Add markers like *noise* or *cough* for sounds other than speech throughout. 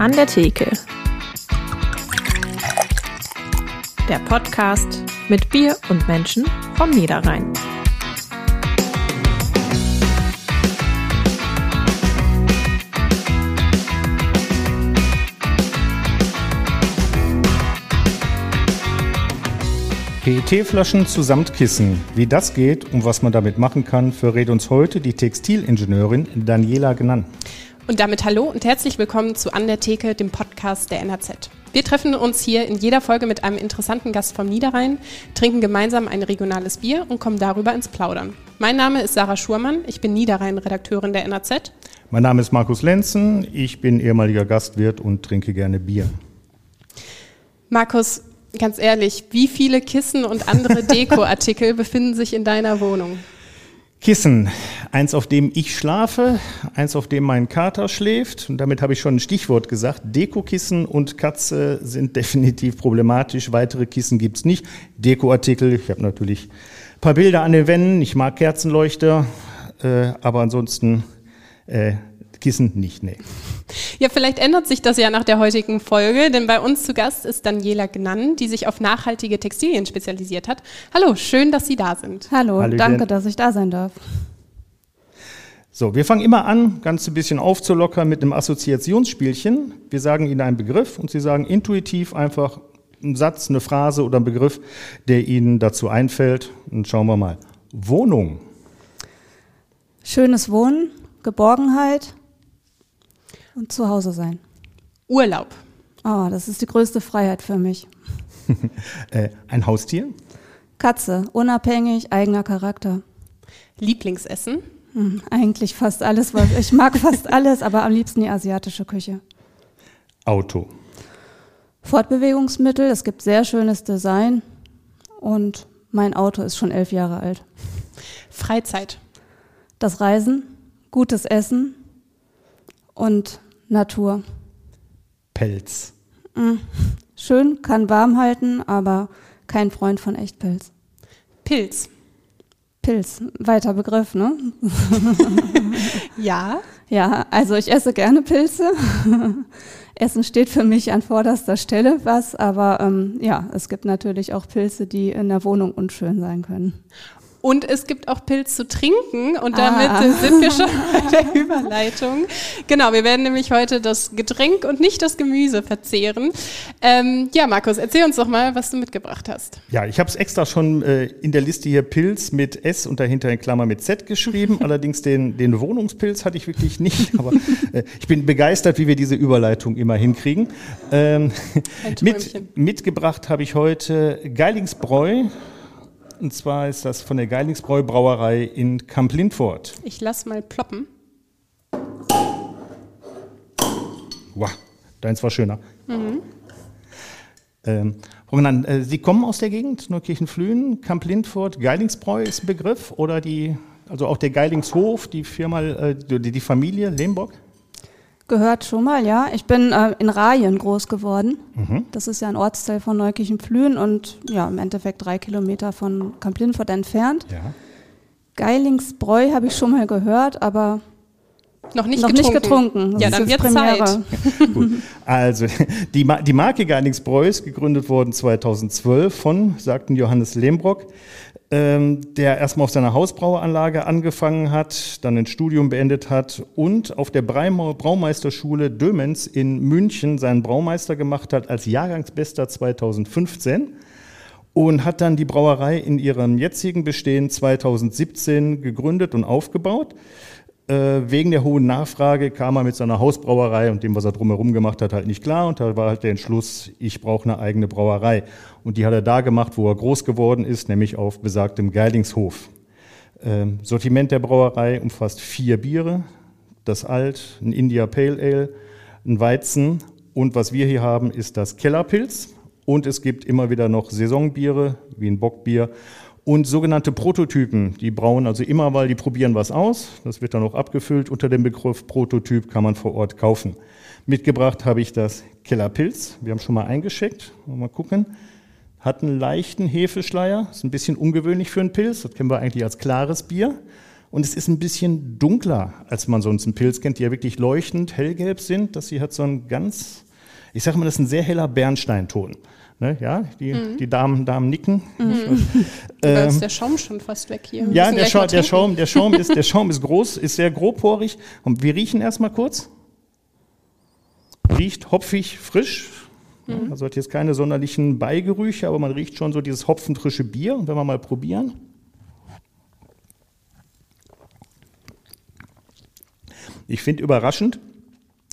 An der Theke. Der Podcast mit Bier und Menschen vom Niederrhein. PET-Flaschen zu Samtkissen. Wie das geht und was man damit machen kann, verrät uns heute die Textilingenieurin Daniela Gnann. Und damit hallo und herzlich willkommen zu An der Theke, dem Podcast der NHZ. Wir treffen uns hier in jeder Folge mit einem interessanten Gast vom Niederrhein, trinken gemeinsam ein regionales Bier und kommen darüber ins Plaudern. Mein Name ist Sarah Schurmann, ich bin Niederrhein-Redakteurin der NHZ. Mein Name ist Markus Lenzen, ich bin ehemaliger Gastwirt und trinke gerne Bier. Markus, ganz ehrlich, wie viele Kissen und andere *laughs* Dekoartikel befinden sich in deiner Wohnung? Kissen. Eins, auf dem ich schlafe, eins, auf dem mein Kater schläft. Und damit habe ich schon ein Stichwort gesagt. Dekokissen und Katze sind *laughs* definitiv problematisch. Weitere Kissen gibt es nicht. Dekoartikel. Ich habe natürlich ein paar Bilder an den Wänden. Ich mag Kerzenleuchter. Äh, aber ansonsten äh, Kissen nicht, nee. Ja, vielleicht ändert sich das ja nach der heutigen Folge, denn bei uns zu Gast ist Daniela Gnann, die sich auf nachhaltige Textilien spezialisiert hat. Hallo, schön, dass Sie da sind. Hallo, Hallöchen. danke, dass ich da sein darf. So, wir fangen immer an, ganz ein bisschen aufzulockern mit einem Assoziationsspielchen. Wir sagen Ihnen einen Begriff und Sie sagen intuitiv einfach einen Satz, eine Phrase oder einen Begriff, der Ihnen dazu einfällt. Und schauen wir mal. Wohnung. Schönes Wohnen, Geborgenheit, und zu Hause sein. Urlaub. Oh, das ist die größte Freiheit für mich. *laughs* äh, ein Haustier? Katze, unabhängig, eigener Charakter. Lieblingsessen? Hm, eigentlich fast alles, was ich mag fast *laughs* alles, aber am liebsten die asiatische Küche. Auto. Fortbewegungsmittel, es gibt sehr schönes Design und mein Auto ist schon elf Jahre alt. Freizeit. Das Reisen, gutes Essen und Natur. Pelz. Mhm. Schön, kann warm halten, aber kein Freund von Echtpelz. Pilz. Pilz, weiter Begriff, ne? *laughs* ja. Ja, also ich esse gerne Pilze. Essen steht für mich an vorderster Stelle was, aber ähm, ja, es gibt natürlich auch Pilze, die in der Wohnung unschön sein können. Und es gibt auch Pilz zu trinken. Und damit ah. sind wir schon bei der *laughs* Überleitung. Genau, wir werden nämlich heute das Getränk und nicht das Gemüse verzehren. Ähm, ja, Markus, erzähl uns doch mal, was du mitgebracht hast. Ja, ich habe es extra schon äh, in der Liste hier Pilz mit S und dahinter in Klammer mit Z geschrieben. *laughs* Allerdings den, den Wohnungspilz hatte ich wirklich nicht. *laughs* Aber äh, ich bin begeistert, wie wir diese Überleitung immer hinkriegen. Ähm, mit, mitgebracht habe ich heute Geilingsbräu und zwar ist das von der Geilingsbräu Brauerei in Kamp-Lindfort. Ich lass mal ploppen. Wow, deins war schöner. Mhm. Ähm, äh, Sie kommen aus der Gegend, Neukirchen-Flühen, Kamp-Lindfort, Geilingsbräu ist ein Begriff oder die, also auch der Geilingshof, die Firma, äh, die, die Familie Lehmbock? Gehört schon mal, ja. Ich bin äh, in Rayen groß geworden. Mhm. Das ist ja ein Ortsteil von Neukirchen-Flühen und ja, im Endeffekt drei Kilometer von Kamp-Lindfort entfernt. Ja. Geilingsbräu habe ich schon mal gehört, aber noch nicht noch getrunken. Nicht getrunken. ja, dann wird Zeit. *laughs* also die, die Marke Geilingsbräu ist gegründet worden 2012 von, sagten Johannes Lehmbrock ähm, der erstmal auf seiner Hausbraueranlage angefangen hat, dann ein Studium beendet hat und auf der Braumeisterschule Dömenz in München seinen Braumeister gemacht hat als Jahrgangsbester 2015 und hat dann die Brauerei in ihrem jetzigen Bestehen 2017 gegründet und aufgebaut. Äh, wegen der hohen Nachfrage kam er mit seiner Hausbrauerei und dem, was er drumherum gemacht hat, halt nicht klar. Und da war halt der Entschluss, ich brauche eine eigene Brauerei. Und die hat er da gemacht, wo er groß geworden ist, nämlich auf besagtem Geilingshof. Ähm, Sortiment der Brauerei umfasst vier Biere, das Alt, ein India Pale Ale, ein Weizen und was wir hier haben, ist das Kellerpilz. Und es gibt immer wieder noch Saisonbiere, wie ein Bockbier und sogenannte Prototypen. Die brauen also immer, weil die probieren was aus. Das wird dann auch abgefüllt. Unter dem Begriff Prototyp kann man vor Ort kaufen. Mitgebracht habe ich das Kellerpilz. Wir haben schon mal eingeschickt. Mal gucken. Hat einen leichten Hefeschleier. Ist ein bisschen ungewöhnlich für einen Pilz. Das kennen wir eigentlich als klares Bier. und es ist ein bisschen dunkler, als man sonst einen Pilz kennt, die ja wirklich leuchtend hellgelb sind. Das hier hat so ein ganz, ich sage mal, das ist ein sehr heller Bernsteinton. Ne, ja, die, mhm. die Damen, Damen nicken. Mhm. *laughs* Da ist ähm, der Schaum schon fast weg hier. Wir ja, der, Scha der, Schaum, der, Schaum ist, der *laughs* Schaum ist groß, ist sehr grobporig. Und wir riechen erstmal kurz. Riecht hopfig, frisch. Mhm. Also hat jetzt keine sonderlichen Beigerüche, aber man riecht schon so dieses hopfenfrische Bier. Und wenn wir mal probieren. Ich finde überraschend,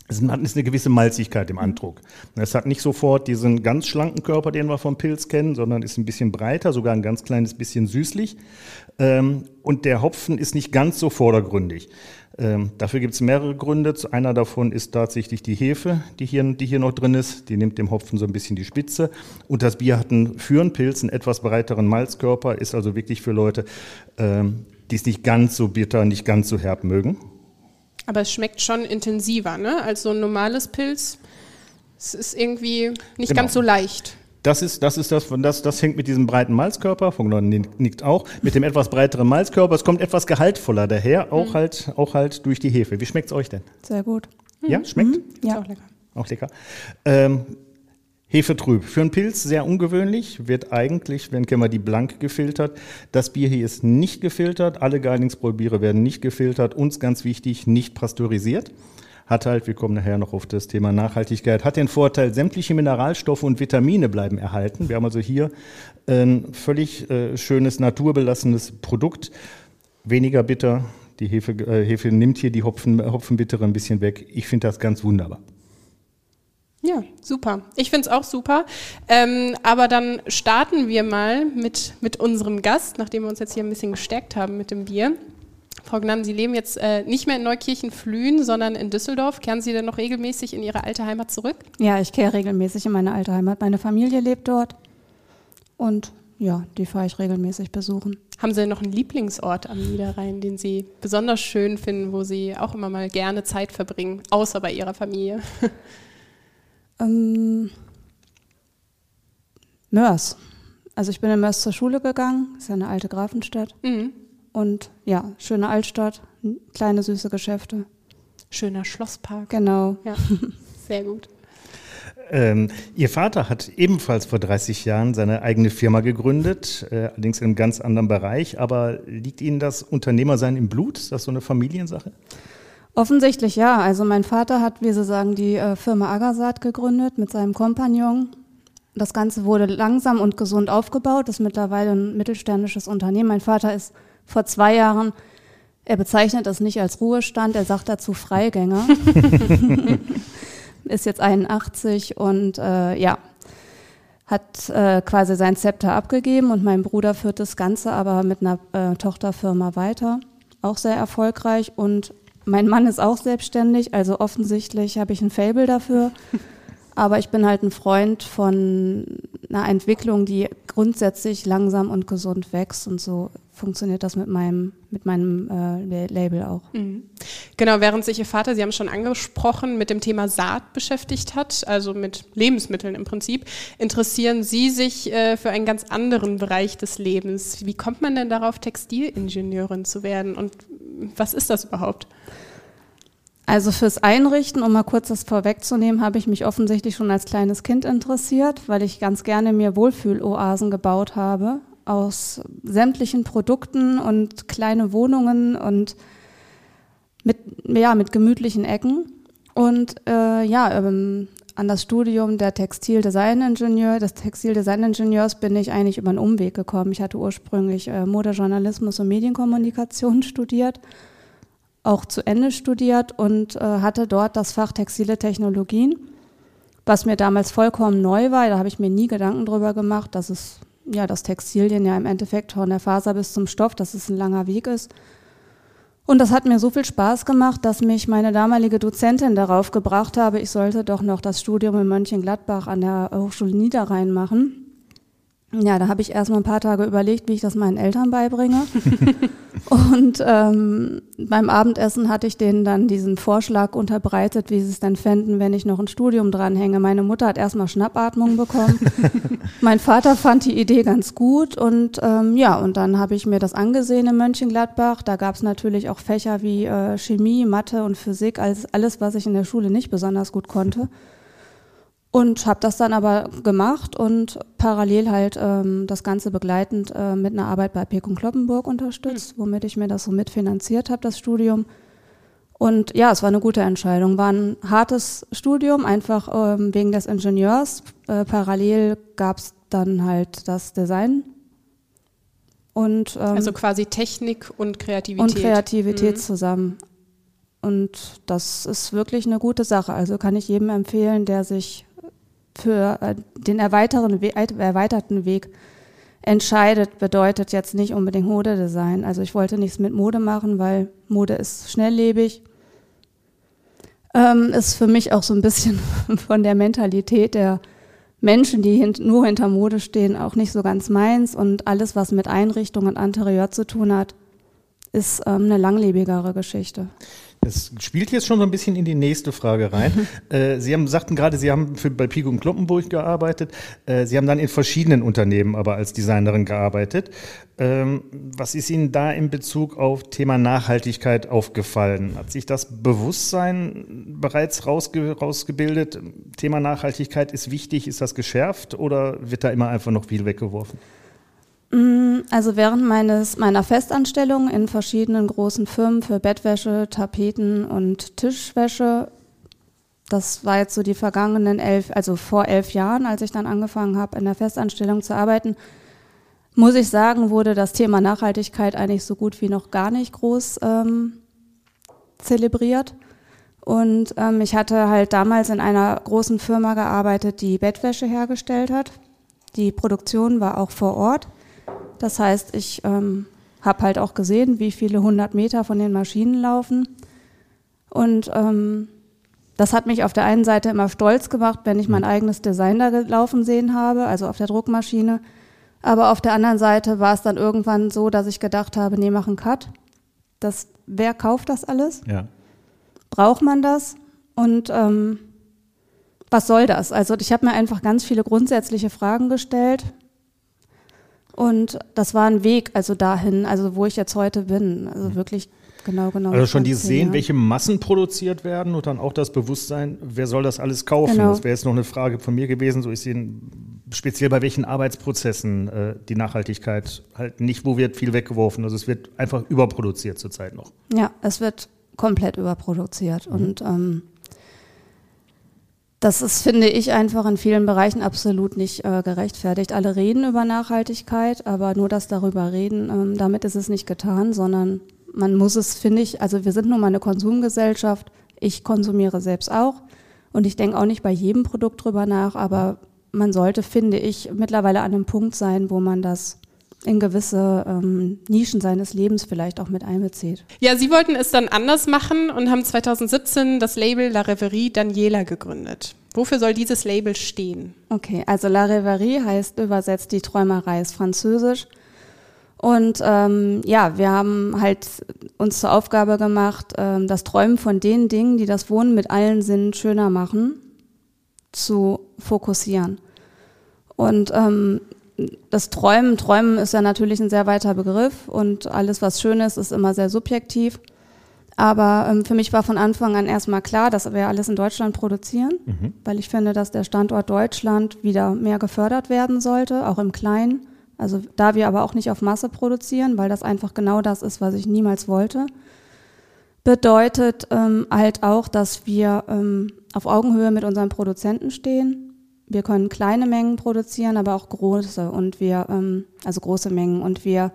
es ist eine gewisse Malzigkeit im Andruck. Es hat nicht sofort diesen ganz schlanken Körper, den wir vom Pilz kennen, sondern ist ein bisschen breiter, sogar ein ganz kleines bisschen süßlich. Ähm, und der Hopfen ist nicht ganz so vordergründig. Ähm, dafür gibt es mehrere Gründe. Einer davon ist tatsächlich die Hefe, die hier, die hier noch drin ist. Die nimmt dem Hopfen so ein bisschen die Spitze. Und das Bier hat einen, für einen Pilz einen etwas breiteren Malzkörper, ist also wirklich für Leute, ähm, die es nicht ganz so bitter, nicht ganz so herb mögen. Aber es schmeckt schon intensiver, ne? Als so ein normales Pilz. Es ist irgendwie nicht genau. ganz so leicht. Das ist, das ist das, das, das hängt mit diesem breiten Malzkörper, von nickt auch, mit dem etwas breiteren Malzkörper. Es kommt etwas gehaltvoller daher, auch, mhm. halt, auch halt durch die Hefe. Wie schmeckt es euch denn? Sehr gut. Ja, schmeckt? Mhm. Ja. Ist auch lecker. Auch lecker. Ähm, Hefe trüb. Für einen Pilz sehr ungewöhnlich, wird eigentlich, wenn kennen wir die blank gefiltert. Das Bier hier ist nicht gefiltert. Alle Geidingsbräu-Biere werden nicht gefiltert. Uns ganz wichtig, nicht pasteurisiert. Hat halt, wir kommen nachher noch auf das Thema Nachhaltigkeit, hat den Vorteil, sämtliche Mineralstoffe und Vitamine bleiben erhalten. Wir haben also hier ein völlig äh, schönes, naturbelassenes Produkt. Weniger bitter. Die Hefe, äh, Hefe nimmt hier die Hopfen, Hopfenbittere ein bisschen weg. Ich finde das ganz wunderbar. Ja, super. Ich finde es auch super. Ähm, aber dann starten wir mal mit, mit unserem Gast, nachdem wir uns jetzt hier ein bisschen gestärkt haben mit dem Bier. Frau Gnam, Sie leben jetzt äh, nicht mehr in Neukirchen-Flühen, sondern in Düsseldorf. Kehren Sie denn noch regelmäßig in Ihre alte Heimat zurück? Ja, ich kehre regelmäßig in meine alte Heimat. Meine Familie lebt dort und ja, die fahre ich regelmäßig besuchen. Haben Sie noch einen Lieblingsort am Niederrhein, den Sie besonders schön finden, wo Sie auch immer mal gerne Zeit verbringen, außer bei Ihrer Familie? *laughs* Ähm, Mörs. Also ich bin in Mörs zur Schule gegangen, ist ja eine alte Grafenstadt. Mhm. Und ja, schöne Altstadt, kleine süße Geschäfte. Schöner Schlosspark. Genau. Ja, *laughs* sehr gut. Ähm, Ihr Vater hat ebenfalls vor 30 Jahren seine eigene Firma gegründet, äh, allerdings in einem ganz anderen Bereich. Aber liegt Ihnen das Unternehmersein im Blut? Ist das so eine Familiensache? Offensichtlich ja. Also mein Vater hat, wie Sie sagen, die äh, Firma Agasat gegründet mit seinem Kompagnon. Das Ganze wurde langsam und gesund aufgebaut. Ist mittlerweile ein mittelständisches Unternehmen. Mein Vater ist vor zwei Jahren, er bezeichnet das nicht als Ruhestand, er sagt dazu Freigänger. *laughs* ist jetzt 81 und äh, ja, hat äh, quasi sein Zepter abgegeben und mein Bruder führt das Ganze aber mit einer äh, Tochterfirma weiter. Auch sehr erfolgreich und mein Mann ist auch selbstständig, also offensichtlich habe ich ein Fable dafür. *laughs* Aber ich bin halt ein Freund von einer Entwicklung, die grundsätzlich langsam und gesund wächst. Und so funktioniert das mit meinem, mit meinem äh, Label auch. Mhm. Genau, während sich Ihr Vater, Sie haben es schon angesprochen, mit dem Thema Saat beschäftigt hat, also mit Lebensmitteln im Prinzip, interessieren Sie sich äh, für einen ganz anderen Bereich des Lebens. Wie kommt man denn darauf, Textilingenieurin zu werden? Und was ist das überhaupt? Also fürs Einrichten, um mal kurz das vorwegzunehmen, habe ich mich offensichtlich schon als kleines Kind interessiert, weil ich ganz gerne mir Wohlfühloasen gebaut habe aus sämtlichen Produkten und kleine Wohnungen und mit, ja, mit gemütlichen Ecken. Und äh, ja, ähm, an das Studium der Textildesigningenieur, des Textildesigningenieurs bin ich eigentlich über einen Umweg gekommen. Ich hatte ursprünglich äh, Modejournalismus und Medienkommunikation studiert auch zu Ende studiert und äh, hatte dort das Fach Textile Technologien, was mir damals vollkommen neu war. Da habe ich mir nie Gedanken drüber gemacht, dass es ja das Textilien ja im Endeffekt von der Faser bis zum Stoff, dass es ein langer Weg ist. Und das hat mir so viel Spaß gemacht, dass mich meine damalige Dozentin darauf gebracht habe, ich sollte doch noch das Studium in Mönchengladbach an der Hochschule Niederrhein machen. Ja, da habe ich erstmal ein paar Tage überlegt, wie ich das meinen Eltern beibringe. *laughs* und ähm, beim Abendessen hatte ich denen dann diesen Vorschlag unterbreitet, wie sie es denn fänden, wenn ich noch ein Studium dranhänge. Meine Mutter hat erstmal Schnappatmung bekommen. *laughs* mein Vater fand die Idee ganz gut und ähm, ja, und dann habe ich mir das angesehen in Mönchengladbach. Da gab es natürlich auch Fächer wie äh, Chemie, Mathe und Physik, alles, alles, was ich in der Schule nicht besonders gut konnte. Und habe das dann aber gemacht und parallel halt ähm, das Ganze begleitend äh, mit einer Arbeit bei Pekun Kloppenburg unterstützt, mhm. womit ich mir das so mitfinanziert habe, das Studium. Und ja, es war eine gute Entscheidung. War ein hartes Studium, einfach ähm, wegen des Ingenieurs. Äh, parallel gab es dann halt das Design. Und, ähm, also quasi Technik und Kreativität. Und Kreativität mhm. zusammen. Und das ist wirklich eine gute Sache. Also kann ich jedem empfehlen, der sich für äh, den erweiterten, erweiterten Weg entscheidet, bedeutet jetzt nicht unbedingt Modedesign. Also ich wollte nichts mit Mode machen, weil Mode ist schnelllebig. Ähm, ist für mich auch so ein bisschen *laughs* von der Mentalität der Menschen, die hint nur hinter Mode stehen, auch nicht so ganz meins. Und alles, was mit Einrichtung und Interieur zu tun hat, ist ähm, eine langlebigere Geschichte. Das spielt jetzt schon so ein bisschen in die nächste Frage rein. äh, Sie haben, sagten gerade, Sie haben für, bei Pico und Kloppenburg gearbeitet. Äh, Sie haben dann in verschiedenen Unternehmen aber als Designerin gearbeitet. Ähm, was ist Ihnen da in Bezug auf Thema Nachhaltigkeit aufgefallen? Hat sich das Bewusstsein bereits rausge rausgebildet? Thema Nachhaltigkeit ist wichtig, ist das geschärft oder wird da immer einfach noch viel weggeworfen? Mm, also während meines, meiner Festanstellung in verschiedenen großen Firmen für Bettwäsche, Tapeten und Tischwäsche, das war jetzt so die vergangenen elf, also vor elf Jahren, als ich dann angefangen habe, in der Festanstellung zu arbeiten, muss ich sagen, wurde das Thema Nachhaltigkeit eigentlich so gut wie noch gar nicht groß ähm, zelebriert. Und ähm, ich hatte halt damals in einer großen Firma gearbeitet, die Bettwäsche hergestellt hat. Die Produktion war auch vor Ort. Das heißt, ich ähm, habe halt auch gesehen, wie viele hundert Meter von den Maschinen laufen. Und ähm, das hat mich auf der einen Seite immer stolz gemacht, wenn ich mein mhm. eigenes Design da laufen sehen habe, also auf der Druckmaschine. Aber auf der anderen Seite war es dann irgendwann so, dass ich gedacht habe, nee, mach einen Cut. Das, wer kauft das alles? Ja. Braucht man das? Und ähm, was soll das? Also ich habe mir einfach ganz viele grundsätzliche Fragen gestellt. Und das war ein Weg, also dahin, also wo ich jetzt heute bin. Also wirklich genau, genau. Also schon dieses Sehen, welche Massen produziert werden und dann auch das Bewusstsein, wer soll das alles kaufen? Genau. Das wäre jetzt noch eine Frage von mir gewesen. So ist sie speziell bei welchen Arbeitsprozessen äh, die Nachhaltigkeit halt nicht, wo wird viel weggeworfen. Also es wird einfach überproduziert zurzeit noch. Ja, es wird komplett überproduziert. Mhm. Und ähm, das ist, finde ich, einfach in vielen Bereichen absolut nicht äh, gerechtfertigt. Alle reden über Nachhaltigkeit, aber nur das darüber reden, ähm, damit ist es nicht getan, sondern man muss es, finde ich, also wir sind nun mal eine Konsumgesellschaft. Ich konsumiere selbst auch und ich denke auch nicht bei jedem Produkt drüber nach, aber man sollte, finde ich, mittlerweile an einem Punkt sein, wo man das in gewisse ähm, Nischen seines Lebens vielleicht auch mit einbezieht. Ja, Sie wollten es dann anders machen und haben 2017 das Label La Reverie Daniela gegründet. Wofür soll dieses Label stehen? Okay, also La Reverie heißt übersetzt die Träumerei ist französisch. Und ähm, ja, wir haben halt uns zur Aufgabe gemacht, ähm, das Träumen von den Dingen, die das Wohnen mit allen Sinnen schöner machen, zu fokussieren. Und ähm, das Träumen, Träumen ist ja natürlich ein sehr weiter Begriff und alles, was schön ist, ist immer sehr subjektiv. Aber ähm, für mich war von Anfang an erstmal klar, dass wir alles in Deutschland produzieren, mhm. weil ich finde, dass der Standort Deutschland wieder mehr gefördert werden sollte, auch im Kleinen. Also da wir aber auch nicht auf Masse produzieren, weil das einfach genau das ist, was ich niemals wollte, bedeutet ähm, halt auch, dass wir ähm, auf Augenhöhe mit unseren Produzenten stehen, wir können kleine Mengen produzieren, aber auch große und wir, ähm, also große Mengen und wir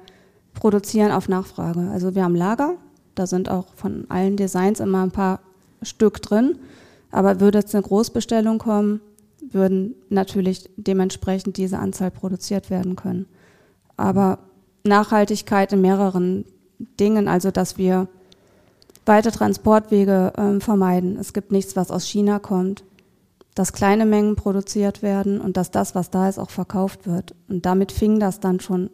produzieren auf Nachfrage. Also wir haben Lager, da sind auch von allen Designs immer ein paar Stück drin, aber würde jetzt eine Großbestellung kommen, würden natürlich dementsprechend diese Anzahl produziert werden können. Aber Nachhaltigkeit in mehreren Dingen, also dass wir weite Transportwege ähm, vermeiden. Es gibt nichts, was aus China kommt dass kleine Mengen produziert werden und dass das, was da ist, auch verkauft wird. Und damit fing das dann schon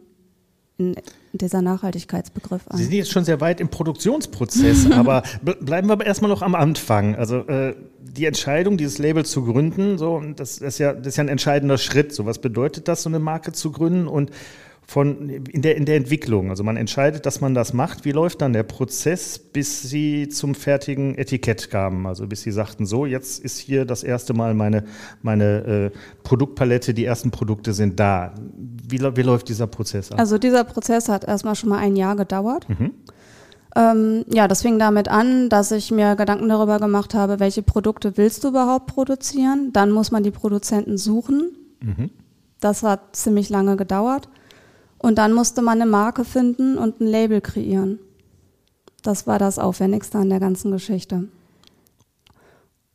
in dieser Nachhaltigkeitsbegriff an. Sie sind jetzt schon sehr weit im Produktionsprozess, *laughs* aber bleiben wir aber erstmal noch am Anfang. Also äh, die Entscheidung, dieses Label zu gründen, so, das, das, ist ja, das ist ja ein entscheidender Schritt. So, was bedeutet das, so eine Marke zu gründen? Und von, in, der, in der Entwicklung. Also man entscheidet, dass man das macht. Wie läuft dann der Prozess, bis Sie zum fertigen Etikett kamen? Also bis Sie sagten, so, jetzt ist hier das erste Mal meine, meine äh, Produktpalette, die ersten Produkte sind da. Wie, wie läuft dieser Prozess ab? Also dieser Prozess hat erstmal schon mal ein Jahr gedauert. Mhm. Ähm, ja, das fing damit an, dass ich mir Gedanken darüber gemacht habe, welche Produkte willst du überhaupt produzieren? Dann muss man die Produzenten suchen. Mhm. Das hat ziemlich lange gedauert. Und dann musste man eine Marke finden und ein Label kreieren. Das war das Aufwendigste an der ganzen Geschichte.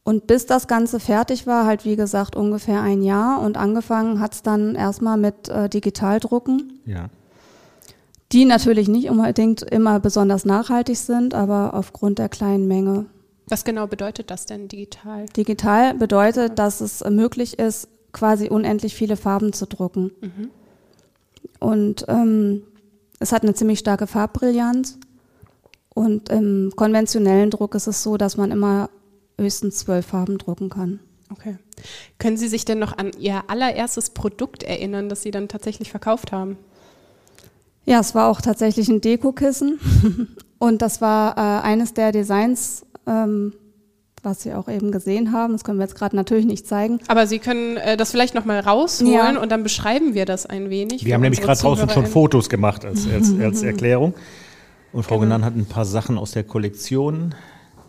Und bis das Ganze fertig war, halt wie gesagt ungefähr ein Jahr und angefangen hat es dann erstmal mit äh, Digitaldrucken. Ja. Die natürlich nicht unbedingt immer besonders nachhaltig sind, aber aufgrund der kleinen Menge. Was genau bedeutet das denn digital? Digital bedeutet, dass es möglich ist, quasi unendlich viele Farben zu drucken. Mhm. Und ähm, es hat eine ziemlich starke Farbbrillanz. Und im konventionellen Druck ist es so, dass man immer höchstens zwölf Farben drucken kann. Okay. Können Sie sich denn noch an Ihr allererstes Produkt erinnern, das Sie dann tatsächlich verkauft haben? Ja, es war auch tatsächlich ein Dekokissen. *laughs* Und das war äh, eines der Designs, ähm, was Sie auch eben gesehen haben. Das können wir jetzt gerade natürlich nicht zeigen. Aber Sie können äh, das vielleicht nochmal rausholen ja. und dann beschreiben wir das ein wenig. Wir haben nämlich gerade draußen schon Fotos gemacht als, als, *laughs* als Erklärung. Und Frau genau. Genan hat ein paar Sachen aus der Kollektion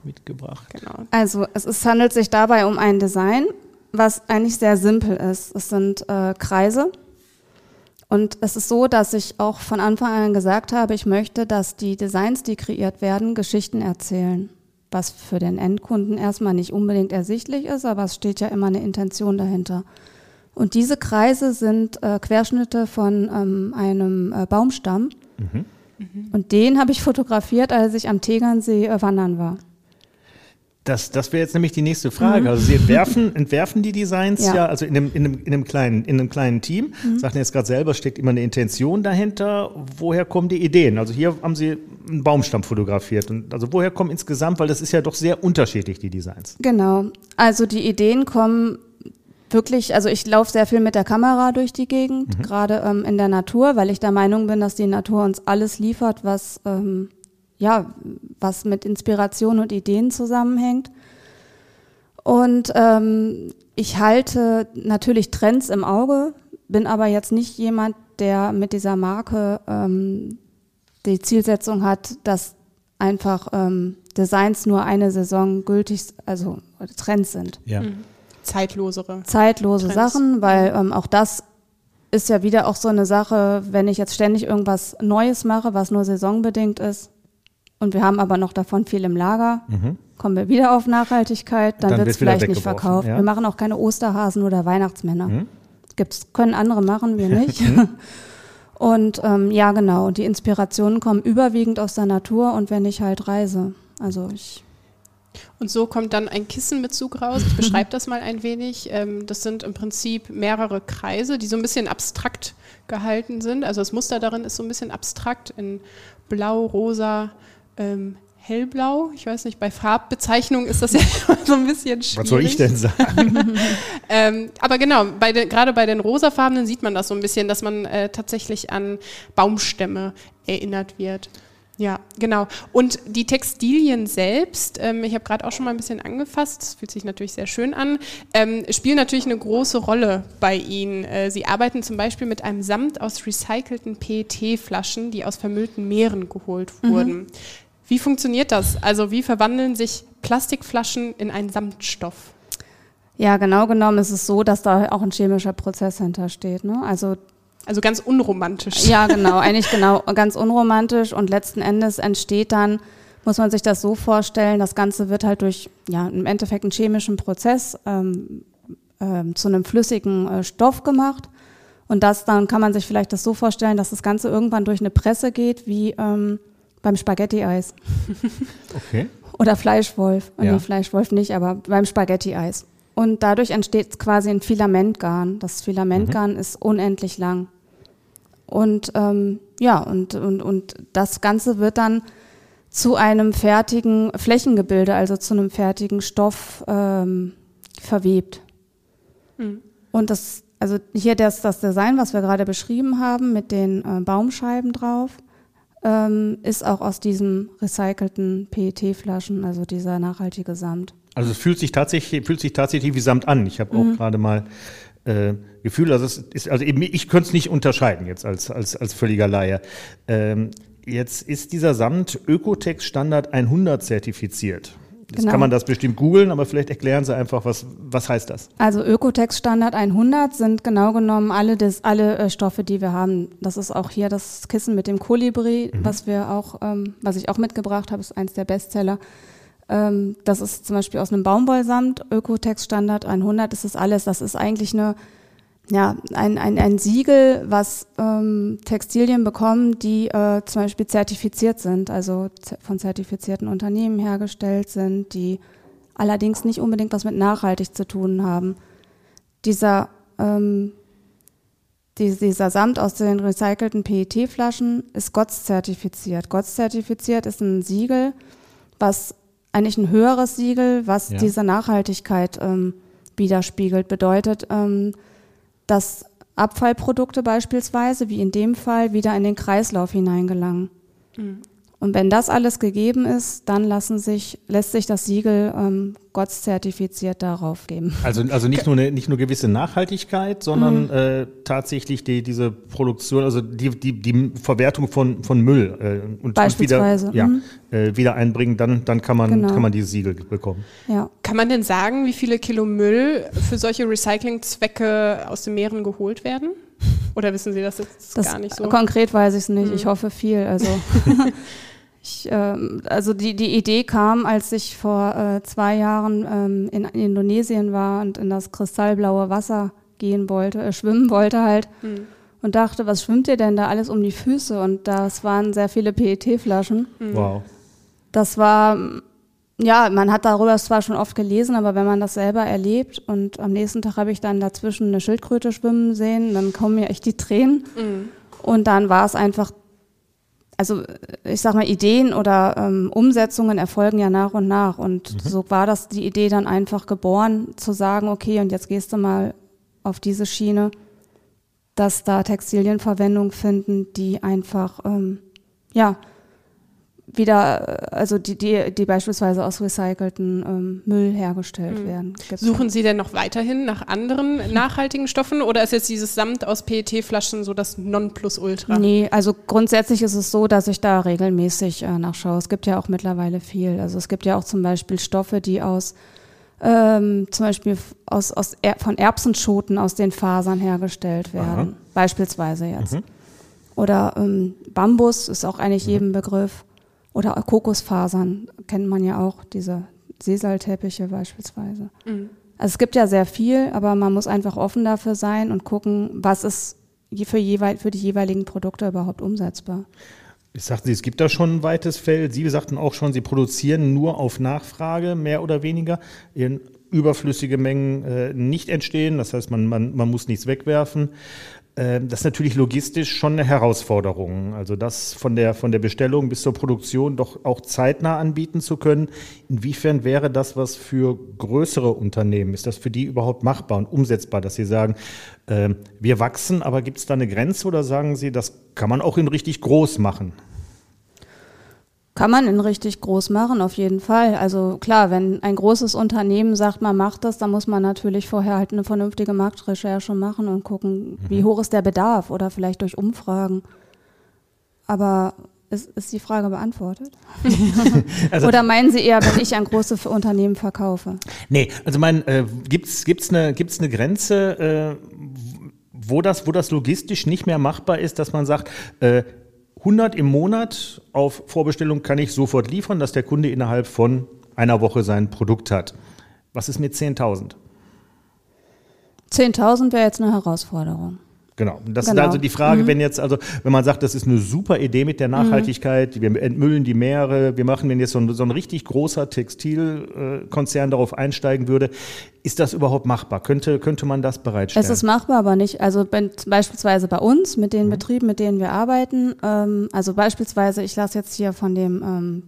mitgebracht. Genau. Also es, ist, handelt sich dabei um ein Design, was eigentlich sehr simpel ist. Es sind äh, Kreise. Und es ist so, dass ich auch von Anfang an gesagt habe, ich möchte, dass die Designs, die kreiert werden, Geschichten erzählen was für den Endkunden erstmal nicht unbedingt ersichtlich ist, aber es steht ja immer eine Intention dahinter. Und diese Kreise sind äh, Querschnitte von ähm, einem äh, Baumstamm. Mhm. Und den habe ich fotografiert, als ich am Tegernsee äh, wandern war. Das, das wäre jetzt nämlich die nächste Frage. Mhm. Also Sie entwerfen, *laughs* entwerfen die Designs ja, ja also in einem, in, einem, in, einem kleinen, in einem kleinen Team. Mhm. Sagten jetzt gerade selber, steckt immer eine Intention dahinter. Woher kommen die Ideen? Also hier haben Sie einen Baumstamm fotografiert. Und also woher kommen insgesamt, weil das ist ja doch sehr unterschiedlich, die Designs. Genau. Also die Ideen kommen wirklich, also ich laufe sehr viel mit der Kamera durch die Gegend, mhm. gerade ähm, in der Natur, weil ich der Meinung bin, dass die Natur uns alles liefert, was ähm, ja, was mit Inspiration und Ideen zusammenhängt. Und ähm, ich halte natürlich Trends im Auge, bin aber jetzt nicht jemand, der mit dieser Marke ähm, die Zielsetzung hat, dass einfach ähm, Designs nur eine Saison gültig, also Trends sind. Ja. Mhm. Zeitlosere. Zeitlose Trends. Sachen, weil ähm, auch das ist ja wieder auch so eine Sache, wenn ich jetzt ständig irgendwas Neues mache, was nur saisonbedingt ist, und wir haben aber noch davon viel im Lager, mhm. kommen wir wieder auf Nachhaltigkeit, dann, dann wird es vielleicht nicht verkauft. Ja. Wir machen auch keine Osterhasen oder Weihnachtsmänner. Mhm. Gibt's, können andere machen, wir *laughs* nicht. *laughs* und ähm, ja, genau, die Inspirationen kommen überwiegend aus der Natur und wenn ich halt reise. Also ich und so kommt dann ein Kissenbezug raus. Ich beschreibe das mal ein wenig. Ähm, das sind im Prinzip mehrere Kreise, die so ein bisschen abstrakt gehalten sind. Also das Muster darin ist so ein bisschen abstrakt in blau, rosa, ähm, hellblau. Ich weiß nicht, bei Farbbezeichnungen ist das *laughs* ja so ein bisschen schwierig. Was soll ich denn sagen? *laughs* ähm, aber genau, bei den, gerade bei den rosafarbenen sieht man das so ein bisschen, dass man äh, tatsächlich an Baumstämme erinnert wird. Ja, genau. Und die Textilien selbst, ähm, ich habe gerade auch schon mal ein bisschen angefasst, das fühlt sich natürlich sehr schön an, ähm, spielen natürlich eine große Rolle bei Ihnen. Äh, Sie arbeiten zum Beispiel mit einem Samt aus recycelten PET-Flaschen, die aus vermüllten Meeren geholt mhm. wurden. Mhm. Wie funktioniert das? Also wie verwandeln sich Plastikflaschen in einen Samtstoff? Ja, genau genommen ist es so, dass da auch ein chemischer Prozess hintersteht. Ne? Also also ganz unromantisch. Ja, *laughs* genau, eigentlich genau, ganz unromantisch und letzten Endes entsteht dann, muss man sich das so vorstellen, das Ganze wird halt durch, ja, im Endeffekt einen chemischen Prozess ähm, ähm, zu einem flüssigen äh, Stoff gemacht. Und das dann kann man sich vielleicht das so vorstellen, dass das Ganze irgendwann durch eine Presse geht, wie ähm, beim Spaghetti-Eis. *laughs* Okay. Oder Fleischwolf. Ja. Nee, Fleischwolf nicht, aber beim Spaghetti-Eis. Und dadurch entsteht quasi ein Filamentgarn. Das Filamentgarn mhm. ist unendlich lang. Und ähm, ja, und, und, und das Ganze wird dann zu einem fertigen Flächengebilde, also zu einem fertigen Stoff ähm, verwebt. Mhm. Und das, also hier das, das Design, was wir gerade beschrieben haben, mit den äh, Baumscheiben drauf, ähm, ist auch aus diesen recycelten PET-Flaschen, also dieser nachhaltige Samt. Also es fühlt sich tatsächlich, fühlt sich tatsächlich wie Samt an. Ich habe auch mhm. gerade mal äh, Gefühl, also es ist, also eben, ich könnte es nicht unterscheiden jetzt als, als, als völliger Laie. Ähm, jetzt ist dieser Samt Ökotex Standard 100 zertifiziert. Jetzt genau. kann man das bestimmt googeln, aber vielleicht erklären Sie einfach, was, was heißt das? Also Ökotex Standard 100 sind genau genommen alle, des, alle äh, Stoffe, die wir haben. Das ist auch hier das Kissen mit dem Kolibri, mhm. was wir auch, ähm, was ich auch mitgebracht habe, ist eins der Bestseller. Ähm, das ist zum Beispiel aus einem Baumwollsamt, Ökotex Standard 100 ist das alles. Das ist eigentlich eine, ja, ein, ein, ein Siegel, was ähm, Textilien bekommen, die äh, zum Beispiel zertifiziert sind, also von zertifizierten Unternehmen hergestellt sind, die allerdings nicht unbedingt was mit nachhaltig zu tun haben. Dieser, ähm, die, dieser Samt aus den recycelten PET-Flaschen ist GOTS zertifiziert. GOTS zertifiziert ist ein Siegel, was eigentlich ein höheres Siegel, was ja. diese Nachhaltigkeit ähm, widerspiegelt. Bedeutet, ähm, dass Abfallprodukte beispielsweise, wie in dem Fall, wieder in den Kreislauf hineingelangen. Und wenn das alles gegeben ist, dann lassen sich, lässt sich das Siegel ähm, GOTS zertifiziert darauf geben. Also, also nicht, nur eine, nicht nur gewisse Nachhaltigkeit, sondern mhm. äh, tatsächlich die, diese Produktion, also die, die, die Verwertung von, von Müll äh, und, und, wieder, ja, mhm. äh, wieder einbringen, dann, dann kann, man, genau. kann man dieses Siegel bekommen. Ja. Kann man denn sagen, wie viele Kilo Müll für solche Recyclingzwecke aus den Meeren geholt werden? Oder wissen Sie das jetzt das gar nicht so? Konkret weiß ich es nicht. Mhm. Ich hoffe viel. Also *laughs* Ich, äh, also die, die Idee kam, als ich vor äh, zwei Jahren ähm, in, in, Indonesien war und in das kristallblaue Wasser gehen wollte, äh, schwimmen wollte halt. Mhm. Und dachte, was schwimmt ihr denn da alles um die Füße? Und das waren sehr viele PET-Flaschen. Mhm. Wow. Das war, ja, man hat darüber zwar schon oft gelesen, aber wenn man das selber erlebt und am nächsten Tag habe ich dann dazwischen eine Schildkröte schwimmen sehen, dann kommen mir echt die Tränen. Mhm. Und dann war es einfach also ich sag mal, Ideen oder ähm, Umsetzungen erfolgen ja nach und nach. Und mhm. so war das die Idee dann einfach geboren, zu sagen, okay, und jetzt gehst du mal auf diese Schiene, dass da Textilien Verwendung finden, die einfach, ähm, ja, wieder, also die, die, die beispielsweise aus recycelten ähm, Müll hergestellt mhm. werden. Gibt's Suchen Sie denn noch weiterhin nach anderen nachhaltigen Stoffen oder ist jetzt dieses Samt aus PET-Flaschen so das Nonplusultra? Nee, also grundsätzlich ist es so, dass ich da regelmäßig äh, nachschaue. Es gibt ja auch mittlerweile viel. Also es gibt ja auch zum Beispiel Stoffe, die aus ähm, zum Beispiel aus, aus er von Erbsenschoten aus den Fasern hergestellt werden. Aha. Beispielsweise jetzt. Mhm. Oder ähm, Bambus ist auch eigentlich mhm. jedem Begriff. Oder Kokosfasern kennt man ja auch, diese Sesalteppiche beispielsweise. Mhm. Also es gibt ja sehr viel, aber man muss einfach offen dafür sein und gucken, was ist für, jeweil, für die jeweiligen Produkte überhaupt umsetzbar. Ich sagte, es gibt da schon ein weites Feld. Sie sagten auch schon, Sie produzieren nur auf Nachfrage, mehr oder weniger. In überflüssige Mengen äh, nicht entstehen. Das heißt, man, man, man muss nichts wegwerfen. Ähm, das ist natürlich logistisch schon eine Herausforderung. Also das von der, von der Bestellung bis zur Produktion doch auch zeitnah anbieten zu können. Inwiefern wäre das was für größere Unternehmen? Ist das für die überhaupt machbar und umsetzbar, dass sie sagen, äh, wir wachsen, aber gibt es da eine Grenze oder sagen Sie, das kann man auch in richtig groß machen? Kann man in richtig groß machen, auf jeden Fall. Also klar, wenn ein großes Unternehmen sagt, man macht das, dann muss man natürlich vorher halt eine vernünftige Marktrecherche machen und gucken, mhm. wie hoch ist der Bedarf oder vielleicht durch Umfragen. Aber ist, ist die Frage beantwortet? *laughs* also, Oder meinen Sie eher, wenn ich an große Unternehmen verkaufe? Nee, also mein, äh, gibt es eine, gibt's eine Grenze, äh, wo, das, wo das logistisch nicht mehr machbar ist, dass man sagt, äh, 100 im Monat auf Vorbestellung kann ich sofort liefern, dass der Kunde innerhalb von einer Woche sein Produkt hat. Was ist mit 10.000? 10.000 wäre jetzt eine Herausforderung. Genau. Das genau. ist also die Frage, mhm. wenn jetzt, also wenn man sagt, das ist eine super Idee mit der Nachhaltigkeit, mhm. wir entmüllen die Meere, wir machen, wenn jetzt so ein, so ein richtig großer Textilkonzern darauf einsteigen würde, ist das überhaupt machbar? Könnte, könnte man das bereitstellen? Es ist machbar, aber nicht. Also wenn, beispielsweise bei uns, mit den mhm. Betrieben, mit denen wir arbeiten, ähm, also beispielsweise, ich lasse jetzt hier von dem ähm,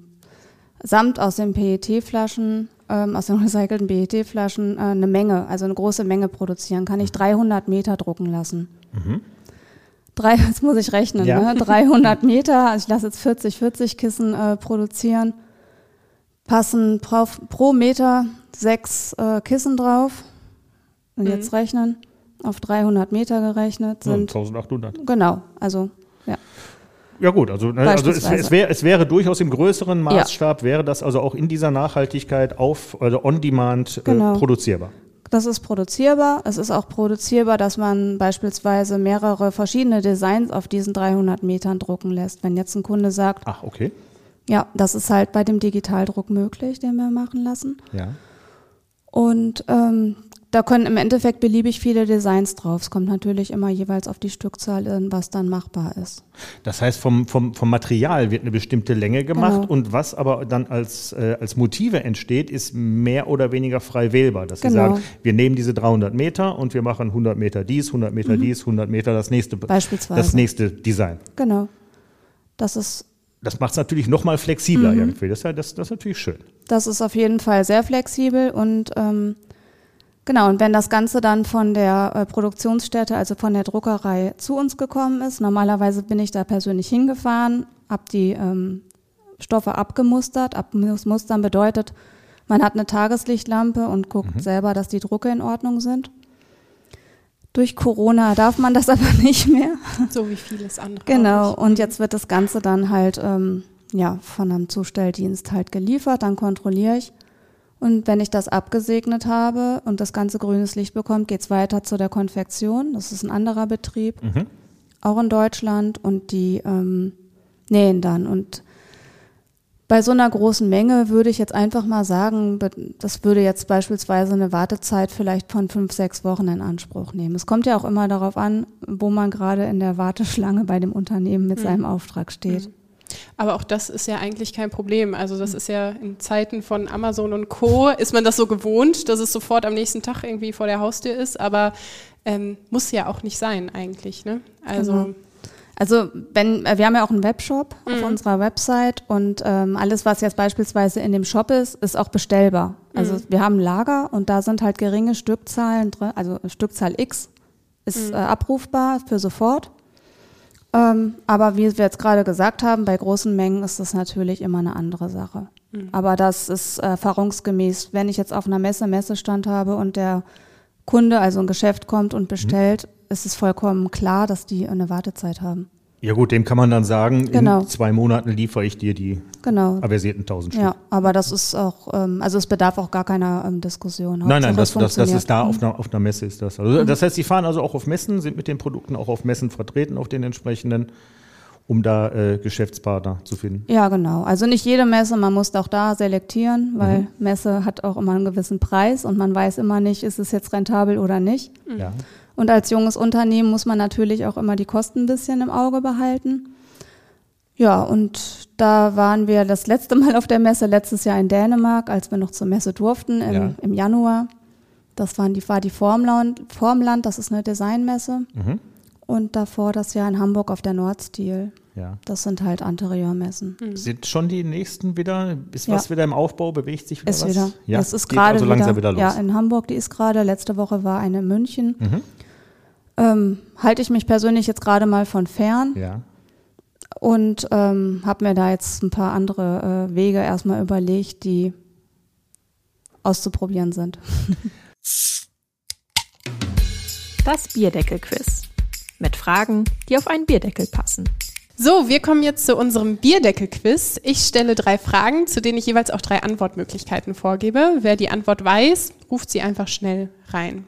Samt aus den PET-Flaschen ähm, aus den *laughs* recycelten PET-Flaschen äh, eine Menge, also eine große Menge produzieren, kann ich 300 Meter drucken lassen. Mhm. Drei, *laughs* jetzt muss ich rechnen, ja. ne? 300 Meter, also ich lasse jetzt 40, 40 Kissen äh, produzieren, passen pro, pro Meter sechs äh, Kissen drauf. Und mhm. jetzt rechnen, auf 300 Meter gerechnet sind. Ja, 1800. Genau, also ja. Ja gut, also, ne, also es, es, wär, es wäre durchaus im größeren Maßstab, ja. wäre das also auch in dieser Nachhaltigkeit auf, also on demand äh, genau. äh, produzierbar. Das ist produzierbar. Es ist auch produzierbar, dass man beispielsweise mehrere verschiedene Designs auf diesen 300 Metern drucken lässt. Wenn jetzt ein Kunde sagt, ach okay, ja, das ist halt bei dem Digitaldruck möglich, den wir machen lassen. Ja. Und ähm, da können im Endeffekt beliebig viele Designs drauf. Es kommt natürlich immer jeweils auf die Stückzahl was dann machbar ist. Das heißt, vom, vom, vom Material wird eine bestimmte Länge gemacht genau. und was aber dann als, äh, als Motive entsteht, ist mehr oder weniger frei wählbar. Dass genau. Sie sagen, wir nehmen diese 300 Meter und wir machen 100 Meter dies, 100 Meter mhm. dies, 100 Meter das nächste, Beispielsweise. das nächste Design. Genau. Das ist das macht es natürlich noch mal flexibler mhm. irgendwie. Das das, das ist natürlich schön. Das ist auf jeden Fall sehr flexibel und ähm, Genau, und wenn das Ganze dann von der äh, Produktionsstätte, also von der Druckerei zu uns gekommen ist, normalerweise bin ich da persönlich hingefahren, habe die ähm, Stoffe abgemustert. Abmustern bedeutet, man hat eine Tageslichtlampe und guckt mhm. selber, dass die Drucke in Ordnung sind. Durch Corona darf man das *laughs* aber nicht mehr. So wie vieles andere. Genau, und jetzt wird das Ganze dann halt ähm, ja, von einem Zustelldienst halt geliefert, dann kontrolliere ich. Und wenn ich das abgesegnet habe und das ganze grünes Licht bekommt, geht es weiter zu der Konfektion. Das ist ein anderer Betrieb, mhm. auch in Deutschland. Und die ähm, nähen dann. Und bei so einer großen Menge würde ich jetzt einfach mal sagen, das würde jetzt beispielsweise eine Wartezeit vielleicht von fünf, sechs Wochen in Anspruch nehmen. Es kommt ja auch immer darauf an, wo man gerade in der Warteschlange bei dem Unternehmen mit mhm. seinem Auftrag steht. Mhm. Aber auch das ist ja eigentlich kein Problem. Also das ist ja in Zeiten von Amazon und Co. ist man das so gewohnt, dass es sofort am nächsten Tag irgendwie vor der Haustür ist. Aber ähm, muss ja auch nicht sein eigentlich. Ne? Also genau. Also wenn äh, wir haben ja auch einen Webshop mhm. auf unserer Website und ähm, alles, was jetzt beispielsweise in dem Shop ist, ist auch bestellbar. Also mhm. wir haben Lager und da sind halt geringe Stückzahlen drin, also Stückzahl X ist mhm. äh, abrufbar für sofort. Ähm, aber wie wir jetzt gerade gesagt haben, bei großen Mengen ist das natürlich immer eine andere Sache. Mhm. Aber das ist erfahrungsgemäß, wenn ich jetzt auf einer Messe Messestand habe und der Kunde, also ein Geschäft kommt und bestellt, mhm. ist es vollkommen klar, dass die eine Wartezeit haben. Ja gut, dem kann man dann sagen, genau. in zwei Monaten liefere ich dir die genau. aversierten 1000 Stück. Ja, aber das ist auch, ähm, also es bedarf auch gar keiner ähm, Diskussion. Nein, nein, das, das, das, ist da mhm. auf einer, auf einer Messe ist das. Also, mhm. Das heißt, sie fahren also auch auf Messen, sind mit den Produkten auch auf Messen vertreten, auf den entsprechenden, um da äh, Geschäftspartner zu finden. Ja, genau. Also nicht jede Messe, man muss auch da selektieren, weil mhm. Messe hat auch immer einen gewissen Preis und man weiß immer nicht, ist es jetzt rentabel oder nicht. Ja. Und als junges Unternehmen muss man natürlich auch immer die Kosten ein bisschen im Auge behalten. Ja, und da waren wir das letzte Mal auf der Messe, letztes Jahr in Dänemark, als wir noch zur Messe durften im, ja. im Januar. Das waren die, war die Formland, Formland, das ist eine Designmesse. Mhm. Und davor das Jahr in Hamburg auf der Nordstil. Ja. Das sind halt Anteriormessen. Mhm. Sind schon die nächsten wieder? Ist was ja. wieder im Aufbau? Bewegt sich wieder ist was? Wieder. Ja, es ist gerade also wieder, wieder los. Ja, in Hamburg, die ist gerade. Letzte Woche war eine in München. Mhm. Ähm, halte ich mich persönlich jetzt gerade mal von fern. Ja. Und ähm, habe mir da jetzt ein paar andere äh, Wege erstmal überlegt, die auszuprobieren sind. *laughs* Das Bierdeckel-Quiz. Mit Fragen, die auf einen Bierdeckel passen. So, wir kommen jetzt zu unserem Bierdeckel-Quiz. Ich stelle drei Fragen, zu denen ich jeweils auch drei Antwortmöglichkeiten vorgebe. Wer die Antwort weiß, ruft sie einfach schnell rein.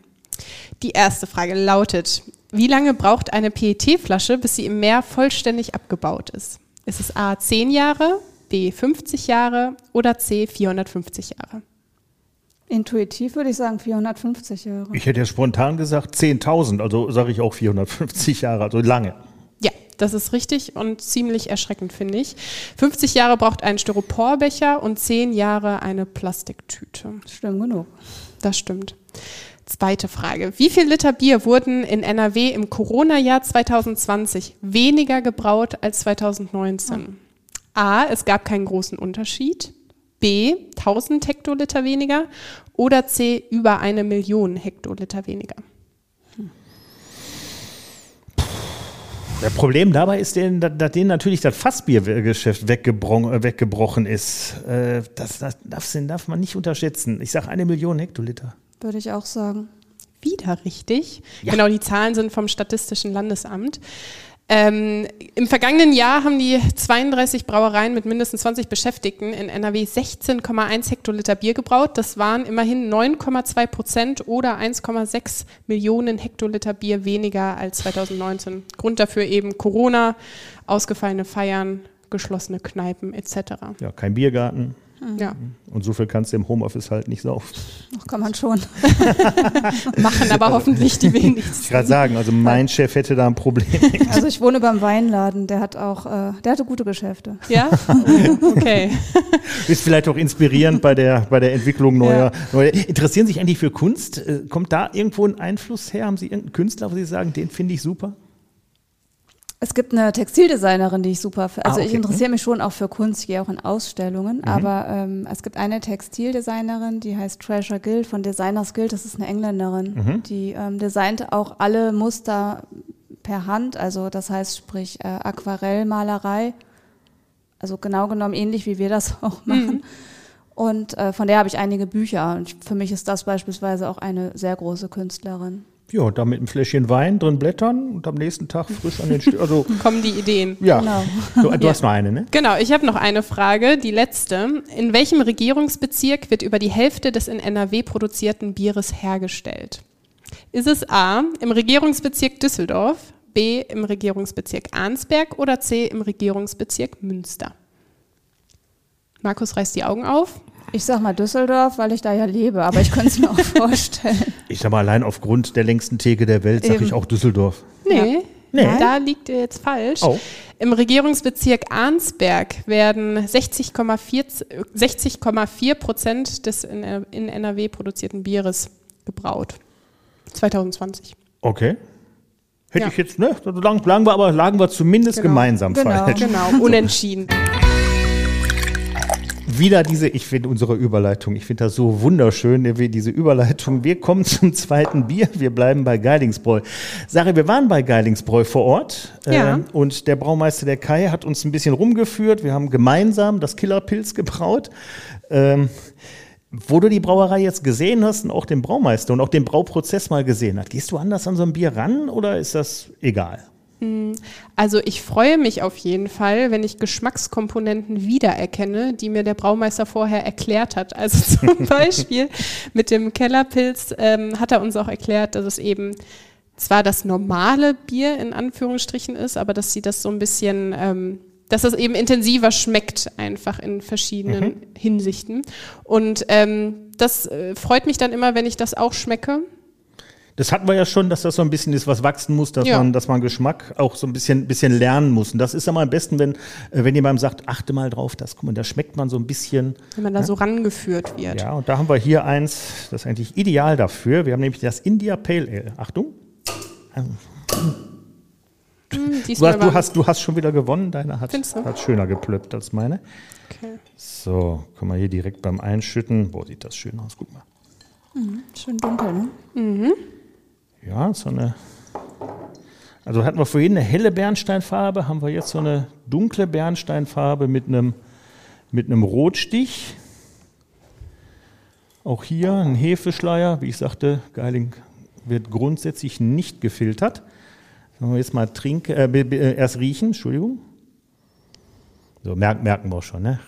Die erste Frage lautet, wie lange braucht eine PET-Flasche, bis sie im Meer vollständig abgebaut ist? Ist es A 10 Jahre, B 50 Jahre oder C 450 Jahre? Intuitiv würde ich sagen 450 Jahre. Ich hätte ja spontan gesagt 10.000, also sage ich auch 450 Jahre, also lange. Ja, das ist richtig und ziemlich erschreckend, finde ich. 50 Jahre braucht ein Styroporbecher und 10 Jahre eine Plastiktüte. Stimmt genug. Das stimmt. Zweite Frage. Wie viel Liter Bier wurden in NRW im Corona-Jahr 2020 weniger gebraut als 2019? A. Es gab keinen großen Unterschied. B. 1000 Hektoliter weniger. Oder C. Über eine Million Hektoliter weniger. Das Problem dabei ist, dass denen natürlich das Fassbiergeschäft weggebrochen, weggebrochen ist. Äh, Das, darf man nicht unterschätzen. Ich sage eine Million Hektoliter. Würde ich auch sagen. Wieder richtig. Ja. Genau, die Zahlen sind vom Statistischen Landesamt. Ähm, Im vergangenen Jahr haben die 32 Brauereien mit mindestens 20 Beschäftigten in NRW 16,1 Hektoliter Bier gebraut. Das waren immerhin 9,2 Prozent oder 1,6 Millionen Hektoliter Bier weniger als 2019. Grund dafür eben Corona, ausgefallene Feiern, geschlossene Kneipen etc. Ja, kein Biergarten. Ja, Und so viel kannst du im Homeoffice halt nicht saufen. Ach, kann man schon. *laughs* machen aber hoffentlich die wenigsten. Ich gerade sagen, also mein Chef hätte da ein Problem. Also ich wohne beim Weinladen, der hat auch, äh, der hatte gute Geschäfte. Ja? *laughs* Okay. Ist vielleicht auch inspirierend bei der, bei der Entwicklung neuer, neuer. Interessieren sich eigentlich für Kunst? Äh, Kommt da irgendwo ein Einfluss her? Haben Sie irgendeinen Künstler, wo Sie sagen, den finde ich super? Es gibt eine Textildesignerin, die ich super finde. Also Ah, ich okay. interessiere mich schon auch für Kunst, ich gehe auch in Ausstellungen, aber ähm, es gibt eine Textildesignerin, die heißt Treasure Guild von Designers Guild, das ist eine Engländerin, die ähm, designt auch alle Muster per Hand, also das heißt sprich äh, Aquarellmalerei, also genau genommen ähnlich wie wir das *laughs* auch machen. Und äh, von der habe ich einige Bücher und ich, für mich ist das beispielsweise auch eine sehr große Künstlerin. Ja, da mit einem Fläschchen Wein drin blättern und am nächsten Tag frisch an den St Also, *laughs* Kommen die Ideen. ja. Genau. Du, du hast noch eine, ne? Genau, ich habe noch eine Frage, die letzte. In welchem Regierungsbezirk wird über die Hälfte des in NRW produzierten Bieres hergestellt? Ist es A im Regierungsbezirk Düsseldorf, B im Regierungsbezirk Arnsberg oder C im Regierungsbezirk Münster? Markus reißt die Augen auf. Ich sag mal Düsseldorf, weil ich da ja lebe, aber ich könnte es mir auch *laughs* vorstellen. Ich sag mal, allein aufgrund der längsten Theke der Welt sage ich auch Düsseldorf. Nee, Nee. da liegt ihr jetzt falsch. Oh. Im Regierungsbezirk Arnsberg werden 60,4 60,4 Prozent des in, in NRW produzierten Bieres gebraut. 2020. Okay. Hätte Ja. ich jetzt, ne? So Lang, lagen wir aber, lagen wir zumindest Genau. gemeinsam Genau. falsch. Genau, *laughs* unentschieden. Wieder diese, ich finde unsere Überleitung, ich finde das so wunderschön, diese Überleitung. Wir kommen zum zweiten Bier, wir bleiben bei Geilingsbräu. Sarah, wir waren bei Geilingsbräu vor Ort Ja. äh, und der Braumeister der Kai hat uns ein bisschen rumgeführt. Wir haben gemeinsam das Killerpilz gebraut. Ähm, wo du die Brauerei jetzt gesehen hast und auch den Braumeister und auch den Brauprozess mal gesehen hast, gehst du anders an so ein Bier ran oder ist das egal? Also ich freue mich auf jeden Fall, wenn ich Geschmackskomponenten wiedererkenne, die mir der Braumeister vorher erklärt hat. Also *laughs* zum Beispiel mit dem Kellerpilz ähm, hat er uns auch erklärt, dass es eben zwar das normale Bier in Anführungsstrichen ist, aber dass sie das so ein bisschen, ähm, dass es eben intensiver schmeckt einfach in verschiedenen Hinsichten. Und ähm, das äh, freut mich dann immer, wenn ich das auch schmecke. Das hatten wir ja schon, dass das so ein bisschen ist, was wachsen muss, dass Ja. man, dass man Geschmack auch so ein bisschen, bisschen lernen muss. Und das ist am besten, wenn, äh, wenn jemand sagt, achte mal drauf, das, guck mal, da schmeckt man so ein bisschen. Wenn man da so rangeführt wird. Ja, und da haben wir hier eins, das ist eigentlich ideal dafür. Wir haben nämlich das India Pale Ale. Achtung. Hm, Du hast, du hast, du hast schon wieder gewonnen. Deine hat, hat schöner geplöppt als meine. Okay. So, können wir hier direkt beim Einschütten. Boah, sieht das schön aus. Guck mal. Schön dunkel, ne? Ja, so eine. Also hatten wir vorhin eine helle Bernsteinfarbe, haben wir jetzt so eine dunkle Bernsteinfarbe mit einem, mit einem Rotstich. Auch hier ein Hefeschleier. Wie ich sagte, Geiling wird grundsätzlich nicht gefiltert. Wenn wir jetzt mal trinken, äh, äh, erst riechen, Entschuldigung. So, merken, merken wir auch schon, ne?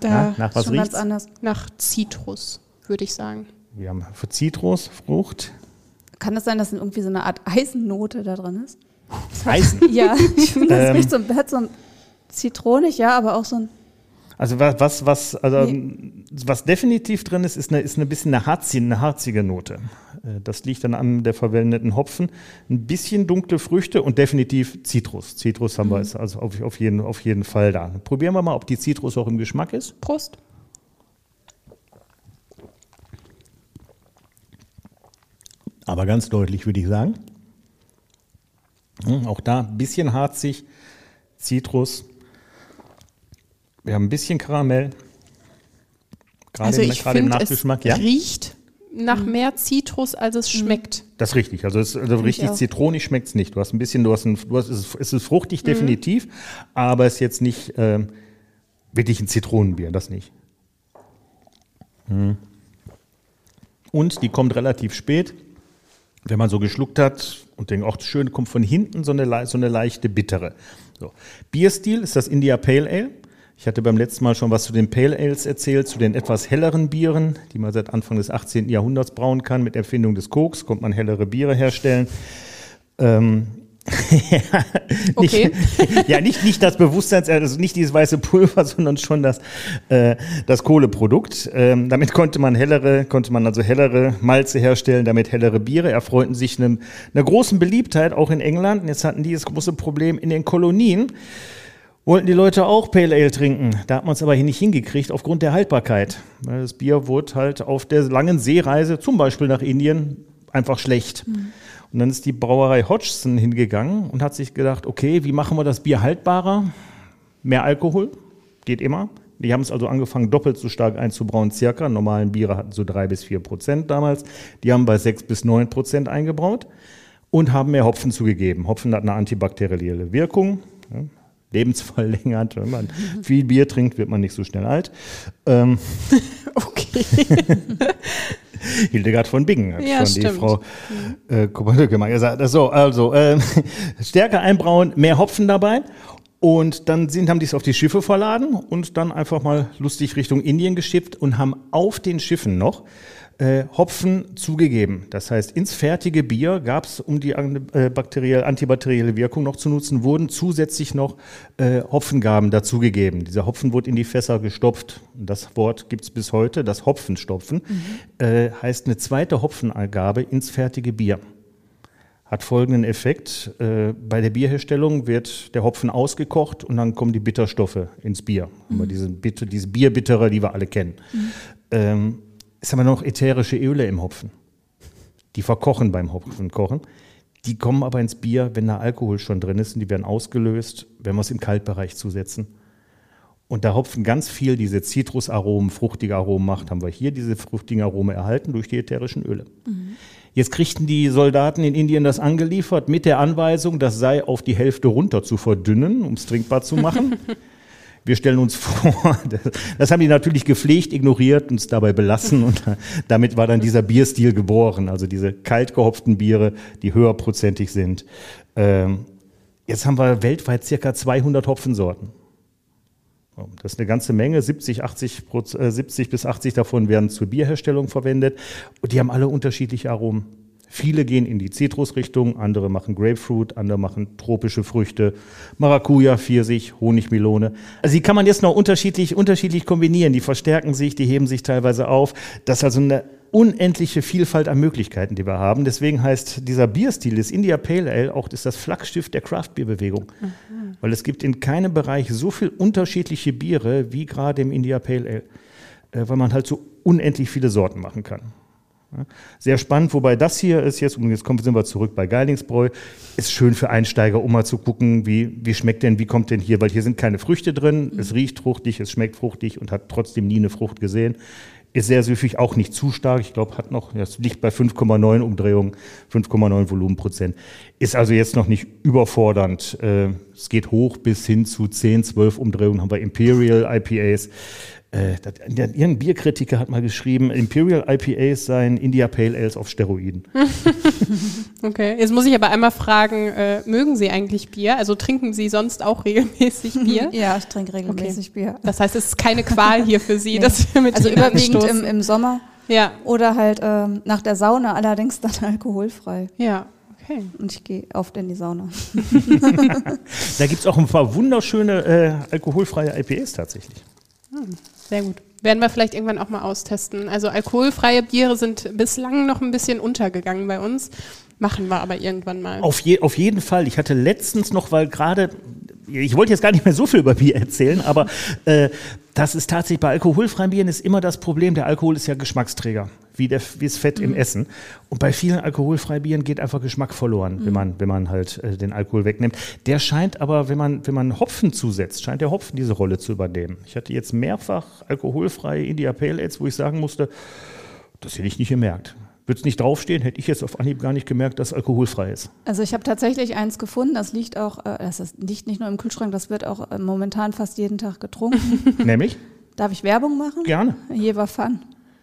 Da na, nach was riecht's? Nach Zitrus, würde ich sagen. Wir haben für Zitrus, Frucht, Kann es sein, dass irgendwie so eine Art Eisennote da drin ist? Eisen. *laughs* Ja, ich finde, das Ähm. riecht so, hat so ein zitronig, ja, aber auch so ein, Also was, was, was also Nee. was definitiv drin ist, ist eine, ist eine bisschen eine harzige, eine harzige Note. Äh, das liegt dann an der verwendeten Hopfen. Ein bisschen dunkle Früchte und definitiv Zitrus. Zitrus haben mhm. wir also auf, auf, jeden, auf jeden Fall da. Probieren wir mal, ob die Zitrus auch im Geschmack ist. Prost. Aber ganz deutlich würde ich sagen. Hm, auch da ein bisschen harzig, Zitrus. Wir haben ein bisschen Karamell. Gerade also ich gerade im Nachgeschmack. Es ja? riecht nach mhm. mehr Zitrus, als es mhm. schmeckt. Das ist richtig. Also, es, also richtig zitronig schmeckt es nicht. Du hast ein bisschen, du hast, ein, du hast es, ist, ist fruchtig mhm. definitiv, aber es ist jetzt nicht äh, wirklich ein Zitronenbier, das nicht. Mhm. Und die kommt relativ spät. Wenn man so geschluckt hat und denkt, ach, das Schöne kommt von hinten, so eine, so eine leichte bittere. So. Bierstil ist das India Pale Ale. Ich hatte beim letzten Mal schon was zu den Pale Ales erzählt, zu den etwas helleren Bieren, die man seit Anfang des 18. Jahrhunderts brauen kann. Mit Erfindung des Koks konnte man hellere Biere herstellen. Ähm, *laughs* okay. nicht, *laughs* ja, nicht, nicht das Bewusstseins, also nicht dieses weiße Pulver, *laughs* sondern schon das, äh, das Kohleprodukt. Ähm, damit konnte man hellere, konnte man also hellere Malze herstellen, damit hellere Biere erfreuten sich einem, einer großen Beliebtheit, auch in England. Und jetzt hatten die das große Problem in den Kolonien wollten die Leute auch Pale Ale trinken. Da hat man es aber hier nicht hingekriegt aufgrund der Haltbarkeit. Das Bier wurde halt auf der langen Seereise, zum Beispiel nach Indien, einfach schlecht. Mhm. Und dann ist die Brauerei Hodgson hingegangen und hat sich gedacht, okay, wie machen wir das Bier haltbarer? Mehr Alkohol, geht immer. Die haben es also angefangen, doppelt so stark einzubrauen, circa. Normalen Biere hatten so drei bis vier Prozent damals. Die haben bei sechs bis neun Prozent eingebraut und haben mehr Hopfen zugegeben. Hopfen hat eine antibakterielle Wirkung lebensverlängernd. Wenn man viel Bier trinkt, wird man nicht so schnell alt. Ähm, *laughs* okay. *laughs* Hildegard von Bingen hat ja, schon die Frau äh, gemacht. gesagt, so, also *laughs* äh, stärker einbrauen, mehr Hopfen dabei. Und dann sind, haben die es auf die Schiffe verladen und dann einfach mal lustig Richtung Indien geschippt und haben auf den Schiffen noch äh, Hopfen zugegeben. Das heißt, ins fertige Bier gab es, um die äh, bakteriell, antibakterielle Wirkung noch zu nutzen, wurden zusätzlich noch äh, Hopfengaben dazugegeben. Dieser Hopfen wurde in die Fässer gestopft. Das Wort gibt es bis heute, das Hopfenstopfen, mhm. äh, heißt eine zweite Hopfengabe ins fertige Bier. Hat folgenden Effekt. Äh, bei der Bierherstellung wird der Hopfen ausgekocht und dann kommen die Bitterstoffe ins Bier. Mhm. Diese, diese Bierbittere, die wir alle kennen. Mhm. Ähm, es haben wir noch ätherische Öle im Hopfen. Die verkochen beim Hopfenkochen. Die kommen aber ins Bier, wenn da Alkohol schon drin ist und die werden ausgelöst, wenn wir es im Kaltbereich zusetzen. Und da Hopfen ganz viel diese Zitrusaromen, fruchtige Aromen macht, haben wir hier diese fruchtigen Aromen erhalten durch die ätherischen Öle. Mhm. Jetzt kriegten die Soldaten in Indien das angeliefert mit der Anweisung, das sei auf die Hälfte runter zu verdünnen, um es trinkbar zu machen. *laughs* Wir stellen uns *laughs* vor, das haben die natürlich gepflegt, ignoriert, uns dabei belassen und *laughs* damit war dann dieser Bierstil geboren, also diese kalt gehopften Biere, die höherprozentig sind. Ähm, jetzt haben wir weltweit circa 200 Hopfensorten. Das ist eine ganze Menge, 70, 80, 70 bis 80 davon werden zur Bierherstellung verwendet und die haben alle unterschiedliche Aromen. Viele gehen in die Zitrusrichtung, andere machen Grapefruit, andere machen tropische Früchte, Maracuja, Pfirsich, Honigmelone. Also die kann man jetzt noch unterschiedlich, unterschiedlich kombinieren. Die verstärken sich, die heben sich teilweise auf. Das ist also eine unendliche Vielfalt an Möglichkeiten, die wir haben. Deswegen heißt dieser Bierstil des India Pale Ale auch ist das Flaggschiff der Craft-Bier-Bewegung. Mhm. Weil es gibt in keinem Bereich so viel unterschiedliche Biere wie gerade im India Pale Ale. Äh, weil man halt so unendlich viele Sorten machen kann. Sehr spannend, wobei das hier ist jetzt, und jetzt kommen, sind wir zurück bei Geilingsbräu, ist schön für Einsteiger, um mal zu gucken, wie, wie schmeckt denn, wie kommt denn hier, weil hier sind keine Früchte drin, mhm. es riecht fruchtig, es schmeckt fruchtig und hat trotzdem nie eine Frucht gesehen. Ist sehr süffig, auch nicht zu stark. Ich glaube, hat noch, das liegt bei 5,9 Umdrehungen, 5,9 Volumenprozent. Ist also jetzt noch nicht überfordernd. Äh, es geht hoch bis hin zu 10, 12 Umdrehungen, haben wir Imperial IPAs. Äh, irgendein Bierkritiker hat mal geschrieben, Imperial IPAs seien India Pale Ales auf Steroiden. *laughs* okay, jetzt muss ich aber einmal fragen, äh, mögen Sie eigentlich Bier? Also trinken Sie sonst auch regelmäßig *laughs* Bier? Ja, ich trinke regelmäßig okay. Bier. Das heißt, es ist keine Qual hier für Sie, *laughs* nee. dass wir mit Also überwiegend im, im, Sommer. Ja. Oder halt ähm, nach der Sauna, allerdings dann alkoholfrei. Ja. Okay. Und ich gehe oft in die Sauna. da gibt es auch ein paar wunderschöne äh, alkoholfreie IPAs tatsächlich. Hm. Sehr gut. Werden wir vielleicht irgendwann auch mal austesten. Also alkoholfreie Biere sind bislang noch ein bisschen untergegangen bei uns. Machen wir aber irgendwann mal. Auf, je, auf jeden Fall. Ich hatte letztens noch, weil gerade, ich wollte jetzt gar nicht mehr so viel über Bier erzählen, aber äh, das ist tatsächlich bei alkoholfreien Bieren ist immer das Problem. Der Alkohol ist ja Geschmacksträger, wie, der, wie das Fett mhm. im Essen. Und bei vielen alkoholfreien Bieren geht einfach Geschmack verloren, mhm. wenn, man, wenn man halt äh, den Alkohol wegnimmt. Der scheint aber, wenn man, wenn man Hopfen zusetzt, scheint der Hopfen diese Rolle zu übernehmen. Ich hatte jetzt mehrfach alkoholfreie India Pale Ales, wo ich sagen musste, das hätte ich nicht gemerkt. Würde es nicht draufstehen, hätte ich jetzt auf Anhieb gar nicht gemerkt, dass es alkoholfrei ist. Also ich habe tatsächlich eins gefunden, das liegt auch, äh, das liegt nicht nur im Kühlschrank, das wird auch äh, momentan fast jeden Tag getrunken. *laughs* Nämlich? Darf ich Werbung machen? Gerne. Jever Fun.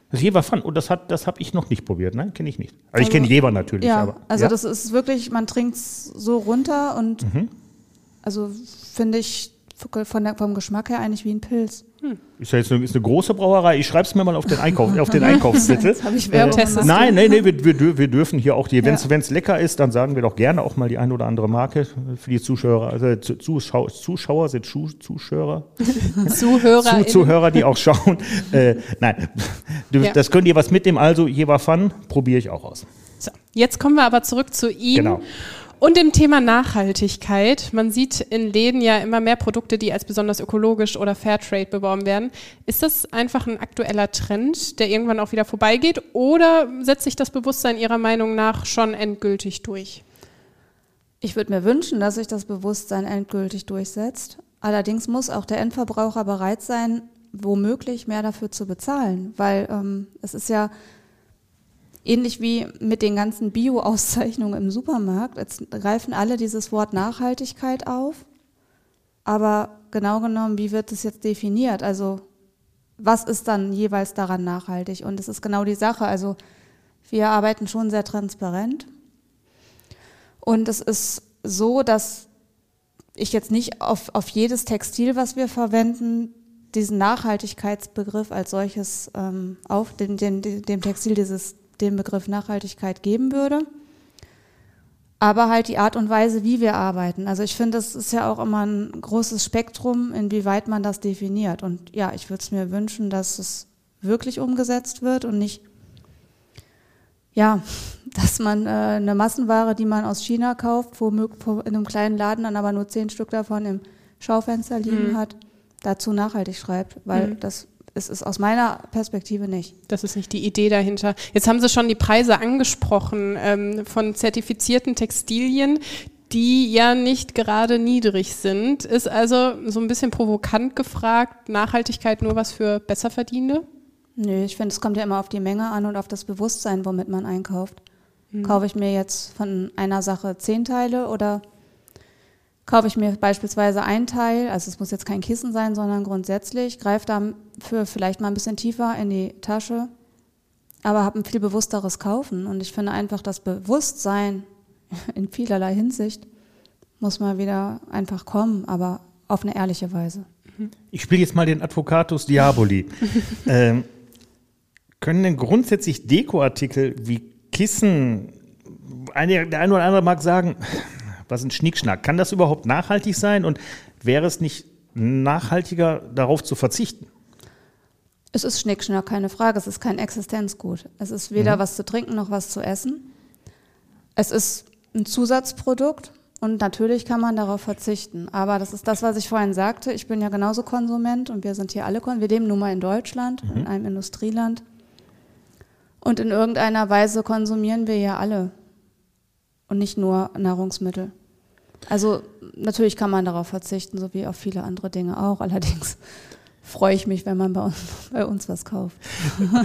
Das Jever Fun, und das, das habe ich noch nicht probiert, nein, kenne ich nicht. Also, also ich kenne Jever natürlich. Ja, aber, also ja? das ist wirklich, man trinkt es so runter und mhm. also finde ich von der, vom Geschmack her eigentlich wie ein Pilz. Hm. Ist ja jetzt eine, ist eine große Brauerei. Ich schreibe es mir mal auf den, Einkauf, auf den *laughs* Einkaufszettel. habe ich Werbung äh, Nein, nein, nein, wir, wir, wir dürfen hier auch die, wenn es lecker ist, dann sagen wir doch gerne auch mal die ein oder andere Marke für die Zuschauer. Also Zuschauer, Zuschauer sind Schu Zuschauer. *laughs* Zuhörer. Zu, Zuhörer, die auch schauen. äh, nein, du, ja. das könnt ihr was mitnehmen. Also, Jever Fun probiere ich auch aus. So, jetzt kommen wir aber zurück zu ihm. Genau. Und dem Thema Nachhaltigkeit. Man sieht in Läden ja immer mehr Produkte, die als besonders ökologisch oder Fairtrade beworben werden. Ist das einfach ein aktueller Trend, der irgendwann auch wieder vorbeigeht? Oder setzt sich das Bewusstsein Ihrer Meinung nach schon endgültig durch? Ich würde mir wünschen, dass sich das Bewusstsein endgültig durchsetzt. Allerdings muss auch der Endverbraucher bereit sein, womöglich mehr dafür zu bezahlen, weil ähm, es ist ja Ähnlich wie mit den ganzen Bio-Auszeichnungen im Supermarkt. Jetzt greifen alle dieses Wort Nachhaltigkeit auf. Aber genau genommen, wie wird es jetzt definiert? Also was ist dann jeweils daran nachhaltig? Und es ist genau die Sache. Also wir arbeiten schon sehr transparent. Und es ist so, dass ich jetzt nicht auf, auf jedes Textil, was wir verwenden, diesen Nachhaltigkeitsbegriff als solches ähm, auf, dem, dem, dem Textil dieses den Begriff Nachhaltigkeit geben würde. Aber halt die Art und Weise, wie wir arbeiten. Also ich finde, das ist ja auch immer ein großes Spektrum, inwieweit man das definiert. Und ja, ich würde es mir wünschen, dass es wirklich umgesetzt wird und nicht, ja, *laughs* dass man äh, eine Massenware, die man aus China kauft, wo in einem kleinen Laden dann aber nur zehn Stück davon im Schaufenster liegen mhm. hat, dazu nachhaltig schreibt, weil mhm. das es ist aus meiner Perspektive nicht. Das ist nicht die Idee dahinter. Jetzt haben Sie schon die Preise angesprochen ähm, von zertifizierten Textilien, die ja nicht gerade niedrig sind. Ist also so ein bisschen provokant gefragt, Nachhaltigkeit nur was für Besserverdienende? Nö, ich finde, es kommt ja immer auf die Menge an und auf das Bewusstsein, womit man einkauft. Mhm. Kaufe ich mir jetzt von einer Sache zehn Teile oder kaufe ich mir beispielsweise ein Teil, also es muss jetzt kein Kissen sein, sondern grundsätzlich, greife dafür vielleicht mal ein bisschen tiefer in die Tasche, aber habe ein viel bewussteres Kaufen. Und ich finde einfach das Bewusstsein *laughs* in vielerlei Hinsicht muss mal wieder einfach kommen, aber auf eine ehrliche Weise. Ich spiele jetzt mal den Advocatus Diaboli. *laughs* ähm, können denn grundsätzlich Dekoartikel wie Kissen, eine, der eine oder andere mag sagen, was ein Schnickschnack. Kann das überhaupt nachhaltig sein und wäre es nicht nachhaltiger, darauf zu verzichten? Es ist Schnickschnack, keine Frage. Es ist kein Existenzgut. Es ist weder mhm. was zu trinken noch was zu essen. Es ist ein Zusatzprodukt und natürlich kann man darauf verzichten. Aber das ist das, was ich vorhin sagte. Ich bin ja genauso Konsument und wir sind hier alle Konsument. Wir leben nun mal in Deutschland, mhm. in einem Industrieland. Und in irgendeiner Weise konsumieren wir ja alle und nicht nur Nahrungsmittel. Also natürlich kann man darauf verzichten, so wie auf viele andere Dinge auch. *laughs* Allerdings freue ich mich, wenn man bei uns, *laughs* bei uns was kauft.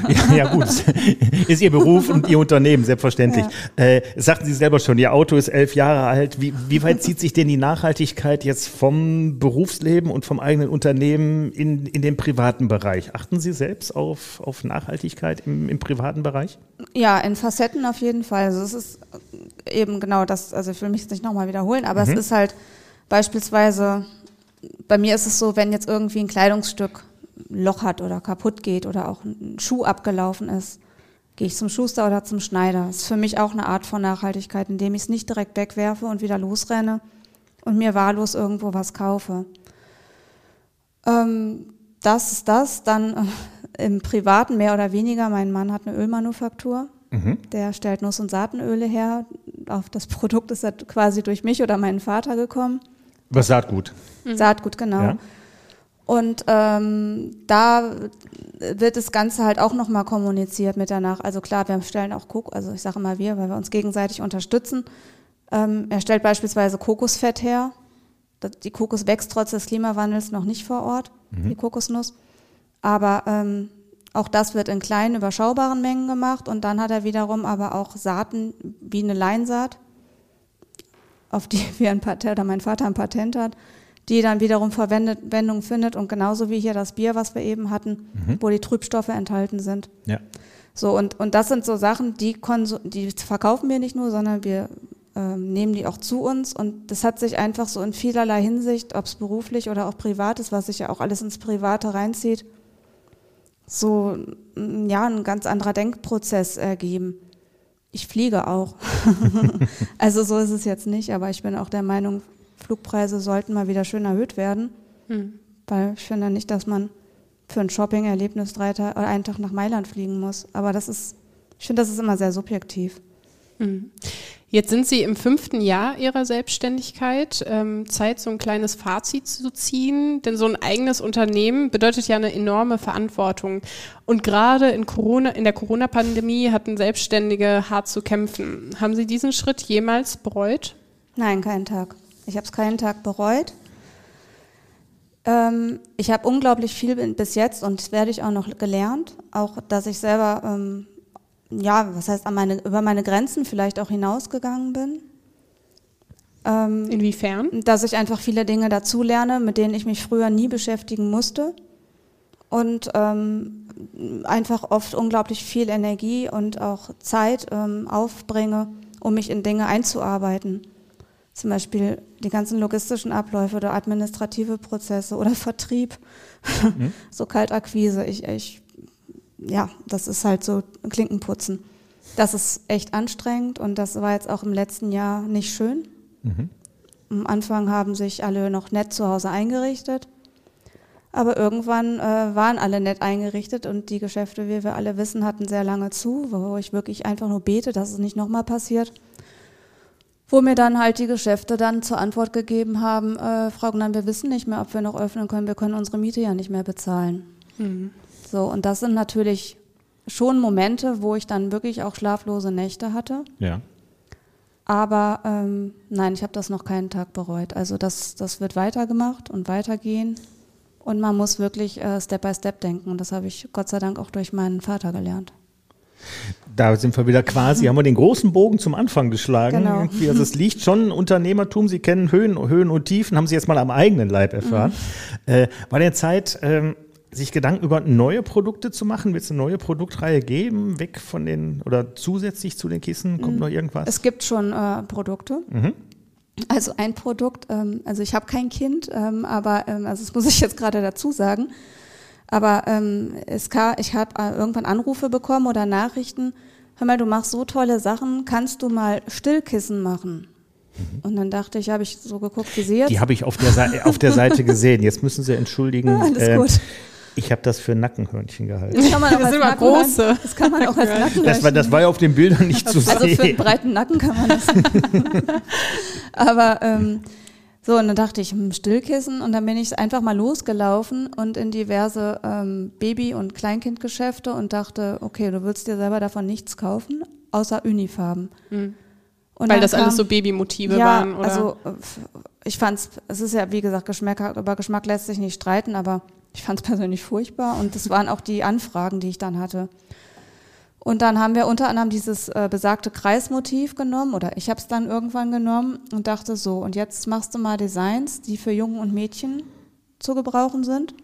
Ja, ja, gut, *laughs* ist Ihr Beruf und Ihr Unternehmen, selbstverständlich. Ja. Äh, sagten Sie selber schon, Ihr Auto ist elf Jahre alt. Wie, wie weit zieht sich denn die Nachhaltigkeit jetzt vom Berufsleben und vom eigenen Unternehmen in, in den privaten Bereich? Achten Sie selbst auf, auf Nachhaltigkeit im, im privaten Bereich? Ja, in Facetten auf jeden Fall. Also es ist eben genau das, also ich will mich jetzt nicht nochmal wiederholen, aber mhm. es ist halt beispielsweise bei mir ist es so, wenn jetzt irgendwie ein Kleidungsstück ein Loch hat oder kaputt geht oder auch ein Schuh abgelaufen ist, gehe ich zum Schuster oder zum Schneider. Das ist für mich auch eine Art von Nachhaltigkeit, indem ich es nicht direkt wegwerfe und wieder losrenne und mir wahllos irgendwo was kaufe. Ähm, das ist das. Dann äh, im Privaten mehr oder weniger. Mein Mann hat eine Ölmanufaktur. Mhm. Der stellt Nuss- und Saatenöle her. Auf das Produkt ist er quasi durch mich oder meinen Vater gekommen. Was Saatgut? Mhm. Saatgut, genau. Ja. Und ähm, da wird das Ganze halt auch nochmal kommuniziert mit danach. Also klar, wir stellen auch Kokos, also ich sage immer wir, weil wir uns gegenseitig unterstützen. Ähm, er stellt beispielsweise Kokosfett her. Die Kokos wächst trotz des Klimawandels noch nicht vor Ort, mhm. die Kokosnuss. Aber ähm, auch das wird in kleinen, überschaubaren Mengen gemacht. Und dann hat er wiederum aber auch Saaten wie eine Leinsaat, auf die *laughs* wir ein Patent, oder mein Vater ein Patent hat, die dann wiederum Verwendung findet. Und genauso wie hier das Bier, was wir eben hatten, mhm. wo die Trübstoffe enthalten sind. Ja. So, und, und das sind so Sachen, die, die verkaufen wir nicht nur, sondern wir ähm, nehmen die auch zu uns. Und das hat sich einfach so in vielerlei Hinsicht, ob es beruflich oder auch privat ist, was sich ja auch alles ins Private reinzieht, so ja, ein ganz anderer Denkprozess ergeben. Ich fliege auch. *laughs* also so ist es jetzt nicht, aber ich bin auch der Meinung, Flugpreise sollten mal wieder schön erhöht werden. Hm. Weil ich finde nicht, dass man für ein Shopping-Erlebnis drei Tage oder einen Tag nach Mailand fliegen muss. Aber das ist, ich finde, das ist immer sehr subjektiv. Hm. Jetzt sind Sie im fünften Jahr Ihrer Selbstständigkeit. Ähm, Zeit, so ein kleines Fazit zu ziehen, denn so ein eigenes Unternehmen bedeutet ja eine enorme Verantwortung. Und gerade in, Corona, in der Corona-Pandemie hatten Selbstständige hart zu kämpfen. Haben Sie diesen Schritt jemals bereut? Nein, keinen Tag. Ich habe es keinen Tag bereut. Ähm, ich habe unglaublich viel bis jetzt und werde ich auch noch gelernt. Auch, dass ich selber ähm, ja, was heißt, an meine, über meine Grenzen vielleicht auch hinausgegangen bin. Ähm, Inwiefern? Dass ich einfach viele Dinge dazulerne, mit denen ich mich früher nie beschäftigen musste. Und ähm, einfach oft unglaublich viel Energie und auch Zeit ähm, aufbringe, um mich in Dinge einzuarbeiten. Zum Beispiel die ganzen logistischen Abläufe oder administrative Prozesse oder Vertrieb, mhm. *laughs* so Kaltakquise. Ich, ich ja, das ist halt so Klinkenputzen. Das ist echt anstrengend und das war jetzt auch im letzten Jahr nicht schön. Mhm. Am Anfang haben sich alle noch nett zu Hause eingerichtet. Aber irgendwann äh, waren alle nett eingerichtet und die Geschäfte, wie wir alle wissen, hatten sehr lange zu, wo ich wirklich einfach nur bete, dass es nicht nochmal passiert. Wo mir dann halt die Geschäfte dann zur Antwort gegeben haben, äh, Frau Gnann, wir wissen nicht mehr, ob wir noch öffnen können, wir können unsere Miete ja nicht mehr bezahlen. Mhm. So, und das sind natürlich schon Momente, wo ich dann wirklich auch schlaflose Nächte hatte. Ja. Aber ähm, nein, ich habe das noch keinen Tag bereut. Also das, das wird weitergemacht und weitergehen. Und man muss wirklich äh, Step by Step denken. Und das habe ich Gott sei Dank auch durch meinen Vater gelernt. Da sind wir wieder quasi, *laughs* haben wir den großen Bogen zum Anfang geschlagen. Genau. Also es liegt schon Unternehmertum, Sie kennen Höhen, Höhen und Tiefen, haben Sie jetzt mal am eigenen Leib erfahren. Mhm. Äh, war der Zeit, ähm, sich Gedanken über neue Produkte zu machen? Wird es eine neue Produktreihe geben, weg von den oder zusätzlich zu den Kissen? Kommt noch irgendwas? Es gibt schon äh, Produkte. Mhm. Also ein Produkt, ähm, also ich habe kein Kind, ähm, aber ähm, also das muss ich jetzt gerade dazu sagen. Aber ähm, es kann, ich habe äh, irgendwann Anrufe bekommen oder Nachrichten. Hör mal, du machst so tolle Sachen, kannst du mal Stillkissen machen? Mhm. Und dann dachte ich, habe ich so geguckt, wie sie jetzt. Die habe ich auf der, auf der Seite *laughs* gesehen. Jetzt müssen Sie entschuldigen. Alles äh, gut. Ich habe das für Nackenhörnchen gehalten. Das kann man auch das als sind Nacken große. Das kann man auch als *laughs* Nackenhörnchen. Das war, das war ja auf den Bildern nicht zu also sehen. Also für einen breiten Nacken kann man das. *laughs* Aber ähm, so, und dann dachte ich, hm, Stillkissen. Und dann bin ich einfach mal losgelaufen und in diverse ähm, Baby- und Kleinkindgeschäfte und dachte, okay, du willst dir selber davon nichts kaufen, außer Unifarben. Mhm. Weil das kam, alles so Babymotive ja, waren, oder? Also ich fand's, es ist ja, wie gesagt, Geschmack, über Geschmack lässt sich nicht streiten, aber ich fand es persönlich furchtbar und das waren auch die Anfragen, die ich dann hatte. Und dann haben wir unter anderem dieses äh, besagte Kreismotiv genommen oder ich habe es dann irgendwann genommen und dachte so, und jetzt machst du mal Designs, die für Jungen und Mädchen zu gebrauchen sind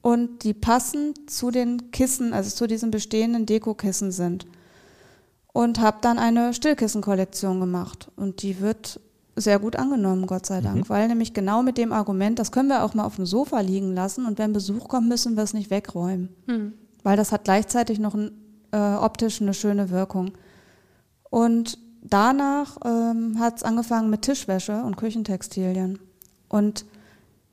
und die passend zu den Kissen, also zu diesen bestehenden Dekokissen sind. Und habe dann eine Stillkissenkollektion gemacht und die wird sehr gut angenommen, Gott sei Dank, mhm. weil nämlich genau mit dem Argument, das können wir auch mal auf dem Sofa liegen lassen und wenn Besuch kommt, müssen wir es nicht wegräumen. Mhm. Weil das hat gleichzeitig noch ein, äh, optisch eine schöne Wirkung. Und danach ähm, hat es angefangen mit Tischwäsche und Küchentextilien. Und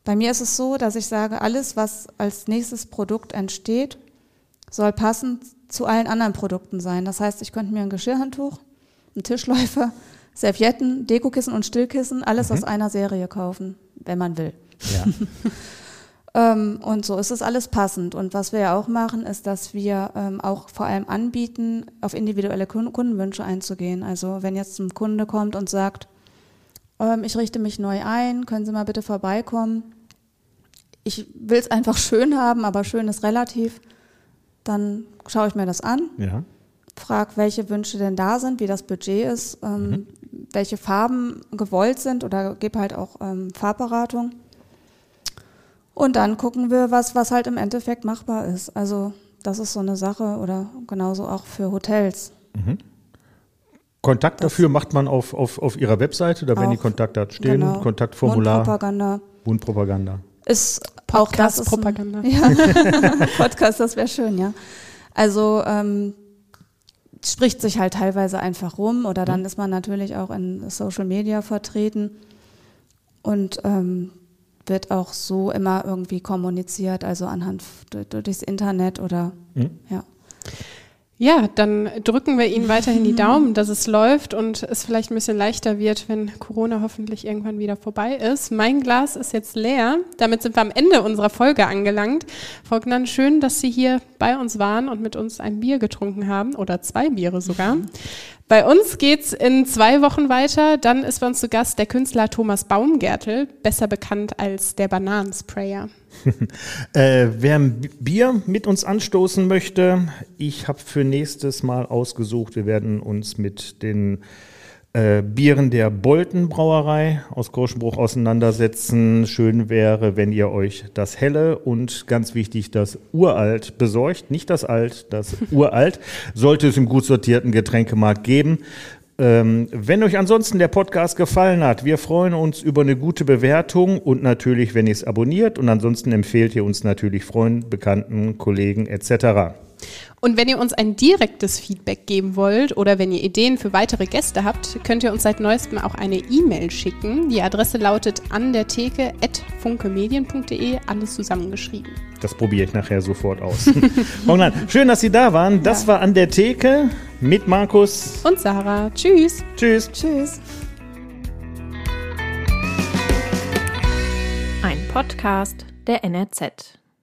bei mir ist es so, dass ich sage, alles, was als nächstes Produkt entsteht, soll passend zu allen anderen Produkten sein. Das heißt, ich könnte mir ein Geschirrhandtuch, einen Tischläufer, Servietten, Dekokissen und Stillkissen, alles mhm. aus einer Serie kaufen, wenn man will. Ja. *laughs* ähm, und so ist es alles passend. Und was wir ja auch machen, ist, dass wir ähm, auch vor allem anbieten, auf individuelle Kundenwünsche einzugehen. Also wenn jetzt ein Kunde kommt und sagt, ähm, ich richte mich neu ein, können Sie mal bitte vorbeikommen. Ich will es einfach schön haben, aber schön ist relativ. Dann schaue ich mir das an. Ja frage, welche Wünsche denn da sind, wie das Budget ist, ähm, mhm welche Farben gewollt sind oder gebe halt auch ähm, Farbberatung. Und dann gucken wir, was, was halt im Endeffekt machbar ist. Also das ist so eine Sache oder genauso auch für Hotels. Mhm. Kontakt das dafür macht man auf, auf, auf Ihrer Webseite, da werden die Kontaktdaten stehen, genau. Kontaktformular. Mundpropaganda. Mundpropaganda. Ist Podcast auch das Propaganda. Ein, *laughs* ja. *laughs* Podcast, das wäre schön, ja. Also ähm, spricht sich halt teilweise einfach rum oder dann mhm. ist man natürlich auch in Social Media vertreten und ähm, wird auch so immer irgendwie kommuniziert, also anhand durch, durchs Internet oder mhm. ja. Ja, dann drücken wir Ihnen weiterhin die *laughs* Daumen, dass es läuft und es vielleicht ein bisschen leichter wird, wenn Corona hoffentlich irgendwann wieder vorbei ist. Mein Glas ist jetzt leer. Damit sind wir am Ende unserer Folge angelangt. Frau Gnan, schön, dass Sie hier bei uns waren und mit uns ein Bier getrunken haben oder zwei Biere sogar. Bei uns geht's in zwei Wochen weiter. Dann ist bei uns zu Gast der Künstler Thomas Baumgärtel, besser bekannt als der Bananensprayer. *laughs* äh, wer ein Bier mit uns anstoßen möchte, ich habe für nächstes Mal ausgesucht, wir werden uns mit den äh, Bieren der Bolten Brauerei aus Groschenbruch auseinandersetzen. Schön wäre, wenn ihr euch das Helle und ganz wichtig das Uralt besorgt. Nicht das Alt, das *laughs* Uralt. Sollte es im gut sortierten Getränkemarkt geben. Ähm, wenn euch ansonsten der Podcast gefallen hat, wir freuen uns über eine gute Bewertung und natürlich, wenn ihr es abonniert. Und ansonsten empfehlt ihr uns natürlich Freunden, Bekannten, Kollegen etc. Und wenn ihr uns ein direktes Feedback geben wollt oder wenn ihr Ideen für weitere Gäste habt, könnt ihr uns seit neuestem auch eine E-Mail schicken. Die Adresse lautet an der Theke alles zusammengeschrieben. Das probiere ich nachher sofort aus. *laughs* Schön, dass Sie da waren. Das ja. war an der Theke mit Markus und Sarah. Tschüss. Tschüss. Tschüss. Ein Podcast der NRZ.